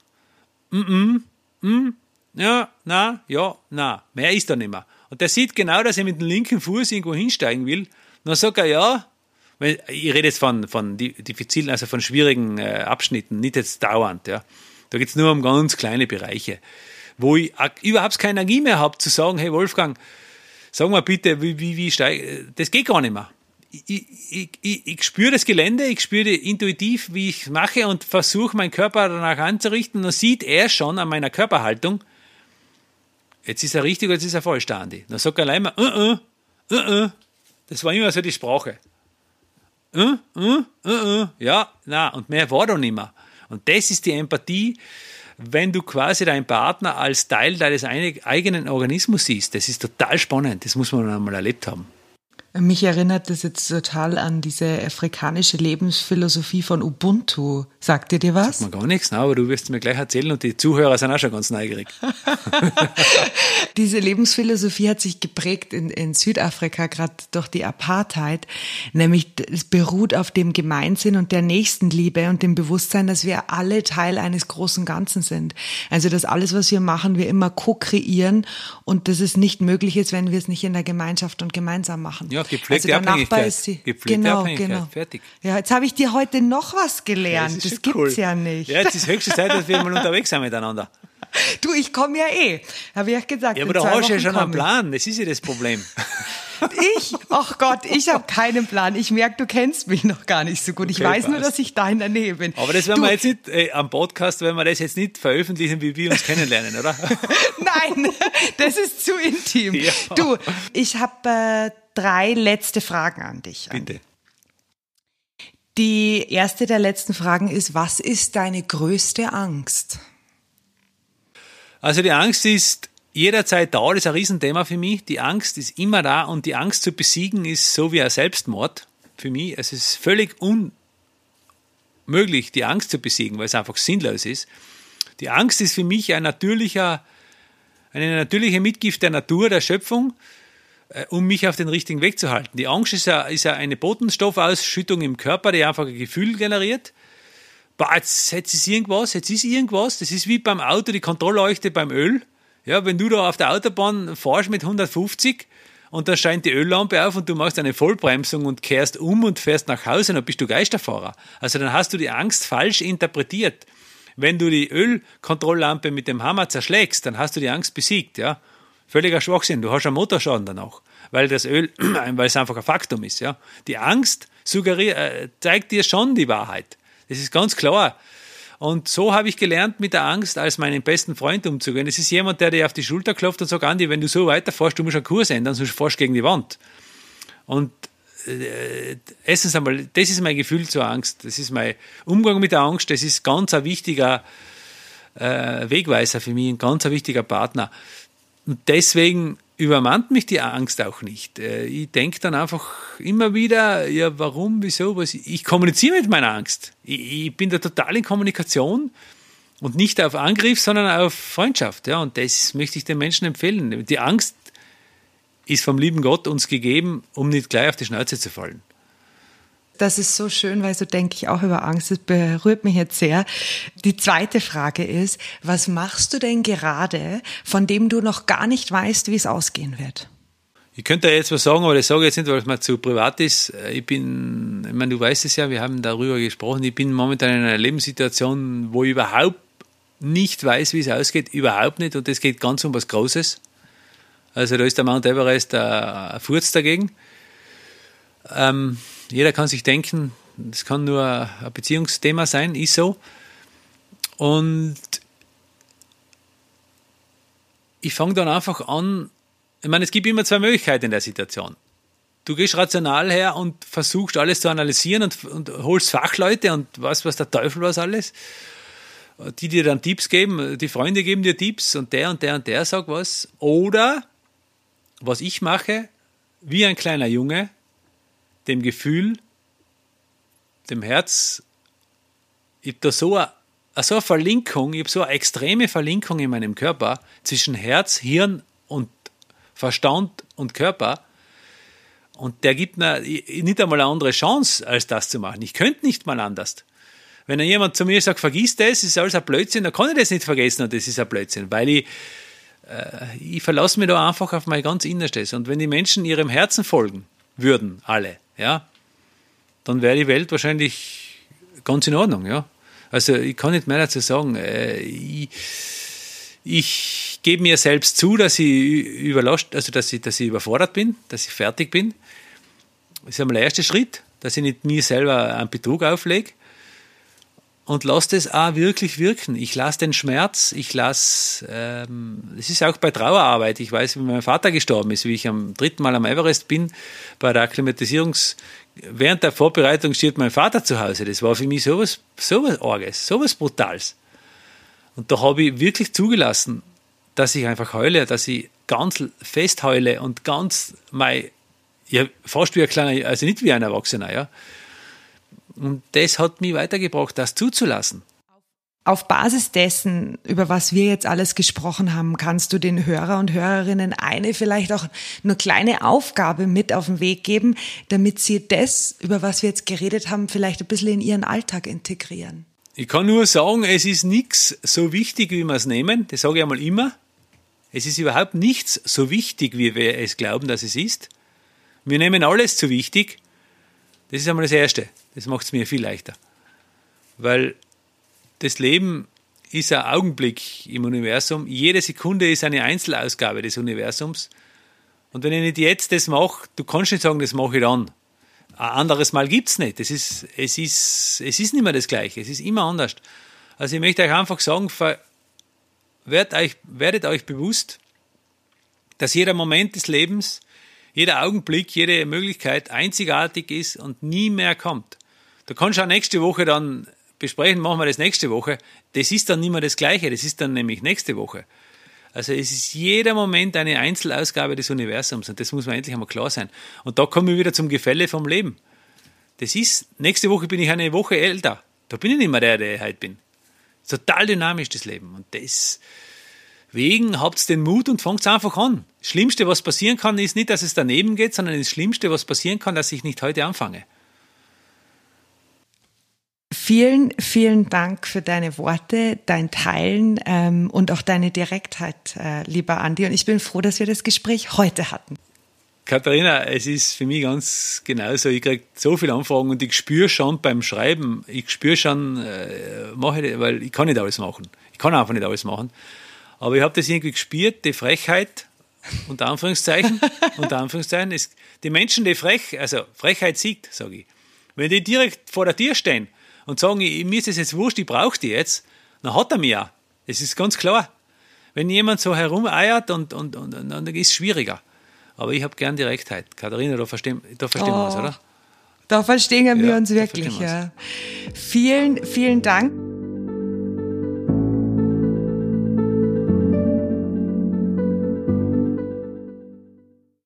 mm, mm, mm, ja, na, ja, na. Mehr ist da nicht mehr. Und der sieht genau, dass er mit dem linken Fuß irgendwo hinsteigen will. Dann sagt er, ja, ich rede jetzt von, von diffizilen, also von schwierigen äh, Abschnitten, nicht jetzt dauernd, ja. Da geht's nur um ganz kleine Bereiche, wo ich überhaupt keine Energie mehr habe, zu sagen, hey Wolfgang, sag mal bitte, wie, wie, wie steige, das geht gar nicht mehr ich, ich, ich, spüre das Gelände, ich spüre intuitiv, wie ich es mache und versuche meinen Körper danach anzurichten. Dann sieht er schon an meiner Körperhaltung, jetzt ist er richtig jetzt ist er falsch, der Andi. Dann sagt er allein mal, uh, uh, uh, uh. das war immer so die Sprache. Uh, uh, uh, uh. Ja, na, und mehr war da nicht mehr. Und das ist die Empathie, wenn du quasi deinen Partner als Teil deines eigenen Organismus siehst. Das ist total spannend, das muss man einmal erlebt haben. Mich erinnert das jetzt total an diese afrikanische Lebensphilosophie von Ubuntu. Sagt dir dir was? Sagt mir gar nichts, ne? aber du wirst mir gleich erzählen und die Zuhörer sind auch schon ganz neugierig. diese Lebensphilosophie hat sich geprägt in, in Südafrika, gerade durch die Apartheid. Nämlich es beruht auf dem Gemeinsinn und der Nächstenliebe und dem Bewusstsein, dass wir alle Teil eines großen Ganzen sind. Also dass alles, was wir machen, wir immer co-kreieren und dass es nicht möglich ist, wenn wir es nicht in der Gemeinschaft und gemeinsam machen. Ja, gepflegte also Abhängigkeit. Ist die, gepflegte genau, Abhängigkeit. genau. Fertig. Ja, jetzt habe ich dir heute noch was gelernt. Ja, das, das gibt's cool. ja nicht. Ja, jetzt ist höchste Zeit, dass wir mal unterwegs sind miteinander. Du, ich komme ja eh. Habe ich auch gesagt. Ja, aber da hast ja schon einen Plan. Das ist ja das Problem. Ich? Ach Gott, ich habe keinen Plan. Ich merke, du kennst mich noch gar nicht so gut. Ich okay, weiß passt. nur, dass ich da in der Nähe bin. Aber das werden du, wir jetzt nicht, äh, am Podcast werden wir das jetzt nicht veröffentlichen, wie wir uns kennenlernen, oder? Nein, das ist zu intim. Ja. Du, ich habe äh, drei letzte Fragen an dich. Bitte. Die erste der letzten Fragen ist, was ist deine größte Angst? Also die Angst ist jederzeit da, das ist ein Riesenthema für mich. Die Angst ist immer da und die Angst zu besiegen ist so wie ein Selbstmord für mich. Es ist völlig unmöglich, die Angst zu besiegen, weil es einfach sinnlos ist. Die Angst ist für mich ein natürlicher, eine natürliche Mitgift der Natur, der Schöpfung, um mich auf den richtigen Weg zu halten. Die Angst ist ja, ist ja eine Botenstoffausschüttung im Körper, die einfach ein Gefühl generiert. Boah, jetzt, jetzt ist irgendwas, jetzt ist irgendwas. Das ist wie beim Auto die Kontrollleuchte beim Öl. Ja, wenn du da auf der Autobahn fahrst mit 150 und da scheint die Öllampe auf und du machst eine Vollbremsung und kehrst um und fährst nach Hause, dann bist du Geisterfahrer. Also dann hast du die Angst falsch interpretiert. Wenn du die Ölkontrolllampe mit dem Hammer zerschlägst, dann hast du die Angst besiegt, ja. Völliger Schwachsinn. Du hast einen Motorschaden danach, weil das Öl, weil es einfach ein Faktum ist, ja. Die Angst suggeriert, äh, zeigt dir schon die Wahrheit. Das ist ganz klar. Und so habe ich gelernt, mit der Angst als meinen besten Freund umzugehen. Es ist jemand, der dir auf die Schulter klopft und sagt, Andi, wenn du so weiterfährst, du musst einen Kurs ändern, sonst fährst du gegen die Wand. Und äh, erstens einmal, das ist mein Gefühl zur Angst. Das ist mein Umgang mit der Angst. Das ist ganz ein wichtiger äh, Wegweiser für mich, ein ganz ein wichtiger Partner. Und deswegen übermannt mich die Angst auch nicht. Äh, ich denke dann einfach immer wieder, ja, warum, wieso, was. Ich kommuniziere mit meiner Angst. Ich, bin da total in Kommunikation und nicht auf Angriff, sondern auf Freundschaft. Ja, und das möchte ich den Menschen empfehlen. Die Angst ist vom lieben Gott uns gegeben, um nicht gleich auf die Schnauze zu fallen. Das ist so schön, weil so denke ich auch über Angst. Das berührt mich jetzt sehr. Die zweite Frage ist, was machst du denn gerade, von dem du noch gar nicht weißt, wie es ausgehen wird? Ich könnte jetzt was sagen, aber das sage ich jetzt nicht, weil es mir zu privat ist. Ich bin, ich meine, du weißt es ja, wir haben darüber gesprochen. Ich bin momentan in einer Lebenssituation, wo ich überhaupt nicht weiß, wie es ausgeht. Überhaupt nicht. Und es geht ganz um was Großes. Also da ist der Mount Everest ein Furz dagegen. Ähm, jeder kann sich denken, das kann nur ein Beziehungsthema sein, ist so. Und ich fange dann einfach an, ich meine, es gibt immer zwei Möglichkeiten in der Situation. Du gehst rational her und versuchst alles zu analysieren und, und holst Fachleute und was, was der Teufel was alles, die dir dann Tipps geben, die Freunde geben dir Tipps und der und der und der sagt was. Oder was ich mache, wie ein kleiner Junge, dem Gefühl, dem Herz, ich habe da so eine, so eine Verlinkung, ich habe so eine extreme Verlinkung in meinem Körper zwischen Herz, Hirn und Verstand und Körper. Und der gibt mir nicht einmal eine andere Chance, als das zu machen. Ich könnte nicht mal anders. Wenn jemand zu mir sagt, vergiss das, ist alles ein Blödsinn, dann kann ich das nicht vergessen und das ist ein Blödsinn, weil ich, äh, ich verlasse mich da einfach auf mein ganz Innerstes. Und wenn die Menschen ihrem Herzen folgen würden, alle, ja, dann wäre die Welt wahrscheinlich ganz in Ordnung, ja. Also ich kann nicht mehr dazu sagen. Äh, ich, ich gebe mir selbst zu, dass ich überlastet, also dass ich, dass ich überfordert bin, dass ich fertig bin. Das ist einmal der erste Schritt, dass ich nicht mir selber einen Betrug auflege und lass das auch wirklich wirken. Ich lasse den Schmerz, ich lasse, ähm, das ist auch bei Trauerarbeit. Ich weiß, wie mein Vater gestorben ist, wie ich am dritten Mal am Everest bin, bei der Akklimatisierungs, während der Vorbereitung steht mein Vater zu Hause. Das war für mich sowas, sowas Orges, sowas Brutals. Und da habe ich wirklich zugelassen, dass ich einfach heule, dass ich ganz fest heule und ganz mein, ja, fast wie ein kleiner, also nicht wie ein Erwachsener, ja und das hat mich weitergebracht, das zuzulassen. Auf Basis dessen, über was wir jetzt alles gesprochen haben, kannst du den Hörer und Hörerinnen eine vielleicht auch nur kleine Aufgabe mit auf den Weg geben, damit sie das, über was wir jetzt geredet haben, vielleicht ein bisschen in ihren Alltag integrieren. Ich kann nur sagen, es ist nichts so wichtig, wie wir es nehmen. Das sage ich einmal immer. Es ist überhaupt nichts so wichtig, wie wir es glauben, dass es ist. Wir nehmen alles zu wichtig. Das ist einmal das Erste. Das macht es mir viel leichter. Weil das Leben ist ein Augenblick im Universum. Jede Sekunde ist eine Einzelausgabe des Universums. Und wenn ich nicht jetzt das mache, du kannst nicht sagen, das mache ich dann. Ein anderes Mal gibt es nicht. Das ist, es, ist, es ist nicht mehr das Gleiche. Es ist immer anders. Also ich möchte euch einfach sagen, werdet euch, werdet euch bewusst, dass jeder Moment des Lebens, jeder Augenblick, jede Möglichkeit einzigartig ist und nie mehr kommt. Du kannst auch nächste Woche dann besprechen, machen wir das nächste Woche. Das ist dann nicht mehr das Gleiche, das ist dann nämlich nächste Woche. Also es ist jeder Moment eine Einzelausgabe des Universums und das muss mir endlich einmal klar sein. Und da kommen wir wieder zum Gefälle vom Leben. Das ist, nächste Woche bin ich eine Woche älter. Da bin ich nicht mehr der, der ich heute bin. Total dynamisch das Leben. Und deswegen habt den Mut und fangt einfach an. Das Schlimmste, was passieren kann, ist nicht, dass es daneben geht, sondern das Schlimmste, was passieren kann, dass ich nicht heute anfange. Vielen, vielen Dank für deine Worte, dein Teilen ähm, und auch deine Direktheit, äh, lieber Andi. Und ich bin froh, dass wir das Gespräch heute hatten. Katharina, es ist für mich ganz genauso. Ich kriege so viele Anfragen und ich spüre schon beim Schreiben, ich spüre schon, äh, mache ich, weil ich kann nicht alles machen. Ich kann einfach nicht alles machen. Aber ich habe das irgendwie gespürt, die Frechheit, unter Anführungszeichen, unter Anführungszeichen, ist, die Menschen, die frech, also Frechheit siegt, sage ich. Wenn die direkt vor der Tür stehen und sagen, mir ist es jetzt wurscht, ich brauche die jetzt, dann hat er mich ja. Das ist ganz klar. Wenn jemand so herumeiert und, und, und, und dann ist es schwieriger. Aber ich habe gern Direktheit. Katharina, da verstehen, da verstehen oh, wir uns, oder? Da verstehen wir ja, uns wirklich, ja. Vielen, vielen Dank.